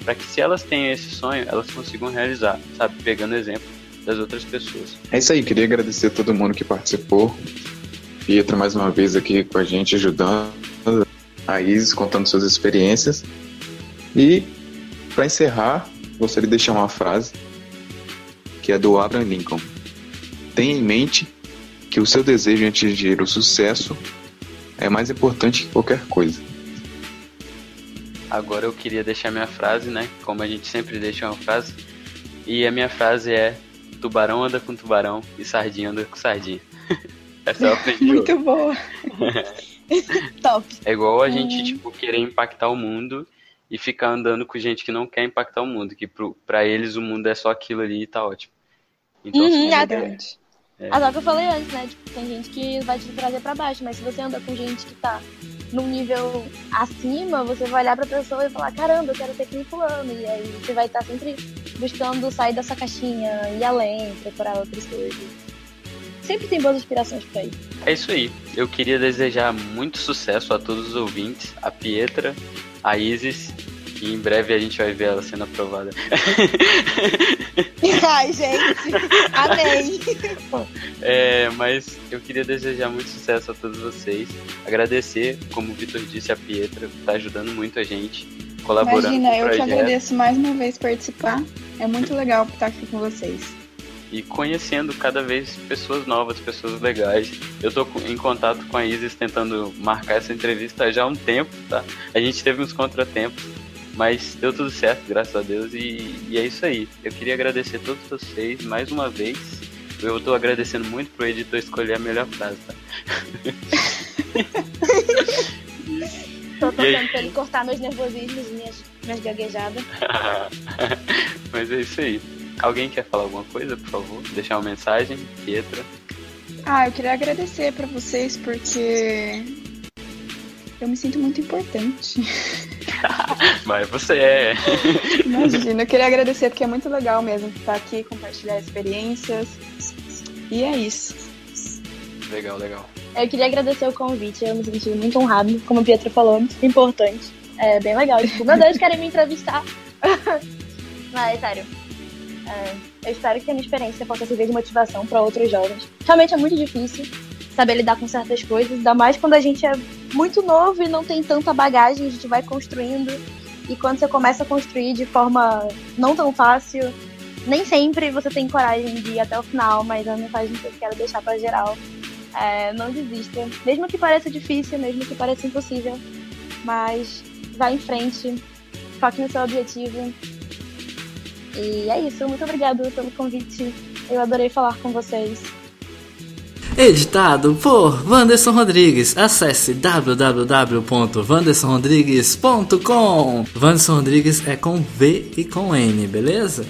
para que se elas têm esse sonho, elas consigam realizar, sabe? Pegando exemplo das outras pessoas. É isso aí, queria agradecer a todo mundo que participou. Pietra mais uma vez aqui com a gente ajudando, a Isis contando suas experiências. E para encerrar, gostaria de deixar uma frase que é do Abraham Lincoln. Tenha em mente que o seu desejo de atingir o sucesso é mais importante que qualquer coisa. Agora eu queria deixar minha frase, né? Como a gente sempre deixa uma frase. E a minha frase é: Tubarão anda com tubarão e sardinha anda com sardinha. Essa eu aprendi. Muito boa. Top. É igual a gente, tipo, querer impactar o mundo e ficar andando com gente que não quer impactar o mundo, que pro, pra eles o mundo é só aquilo ali e tá ótimo. Então, Uhum, assim, é é, o que eu falei antes, né? Tipo, tem gente que vai te trazer pra baixo, mas se você anda com gente que tá num nível acima, você vai olhar pra pessoa e falar, caramba, eu quero ser que fulano. E aí você vai estar sempre buscando sair dessa caixinha, ir além, procurar outras coisas. Sempre tem boas inspirações por aí. é isso aí. Eu queria desejar muito sucesso a todos os ouvintes, a Pietra, a Isis, e em breve a gente vai ver ela sendo aprovada. Ai, gente. Amei. É, mas eu queria desejar muito sucesso a todos vocês. Agradecer, como o Vitor disse, a Pietra, tá ajudando muito a gente, colaborando Imagina, eu que projeto. agradeço mais uma vez participar. É muito legal estar aqui com vocês. E conhecendo cada vez pessoas novas, pessoas legais. Eu tô em contato com a Isis tentando marcar essa entrevista já há um tempo, tá? A gente teve uns contratempos, mas deu tudo certo, graças a Deus, e, e é isso aí. Eu queria agradecer a todos vocês mais uma vez. Eu tô agradecendo muito pro editor escolher a melhor frase, tá? Tô E tentando pra ele cortar meus nervosismos, minhas, minhas gaguejadas. mas é isso aí. Alguém quer falar alguma coisa, por favor? Deixar uma mensagem, Pietra. Ah, eu queria agradecer pra vocês porque eu me sinto muito importante. Mas você é. Imagina, eu queria agradecer porque é muito legal mesmo estar aqui, compartilhar experiências. E é isso. Legal, legal. Eu queria agradecer o convite, eu me senti muito honrado, como a Pietra falou, muito importante. É bem legal, tipo, meu Deus, querem me entrevistar. Mas, sério, é, eu espero que a minha experiência possa servir de motivação para outros jovens. Realmente é muito difícil saber lidar com certas coisas, ainda mais quando a gente é muito novo e não tem tanta bagagem, a gente vai construindo. E quando você começa a construir de forma não tão fácil, nem sempre você tem coragem de ir até o final, mas a mensagem que eu quero deixar para geral é, não desista. Mesmo que pareça difícil, mesmo que pareça impossível. Mas vá em frente, foque no seu objetivo. E é isso. Muito obrigada pelo convite. Eu adorei falar com vocês. Editado por Wanderson Rodrigues. Acesse www.wandersonrodrigues.com. Wanderson Rodrigues é com V e com N, beleza?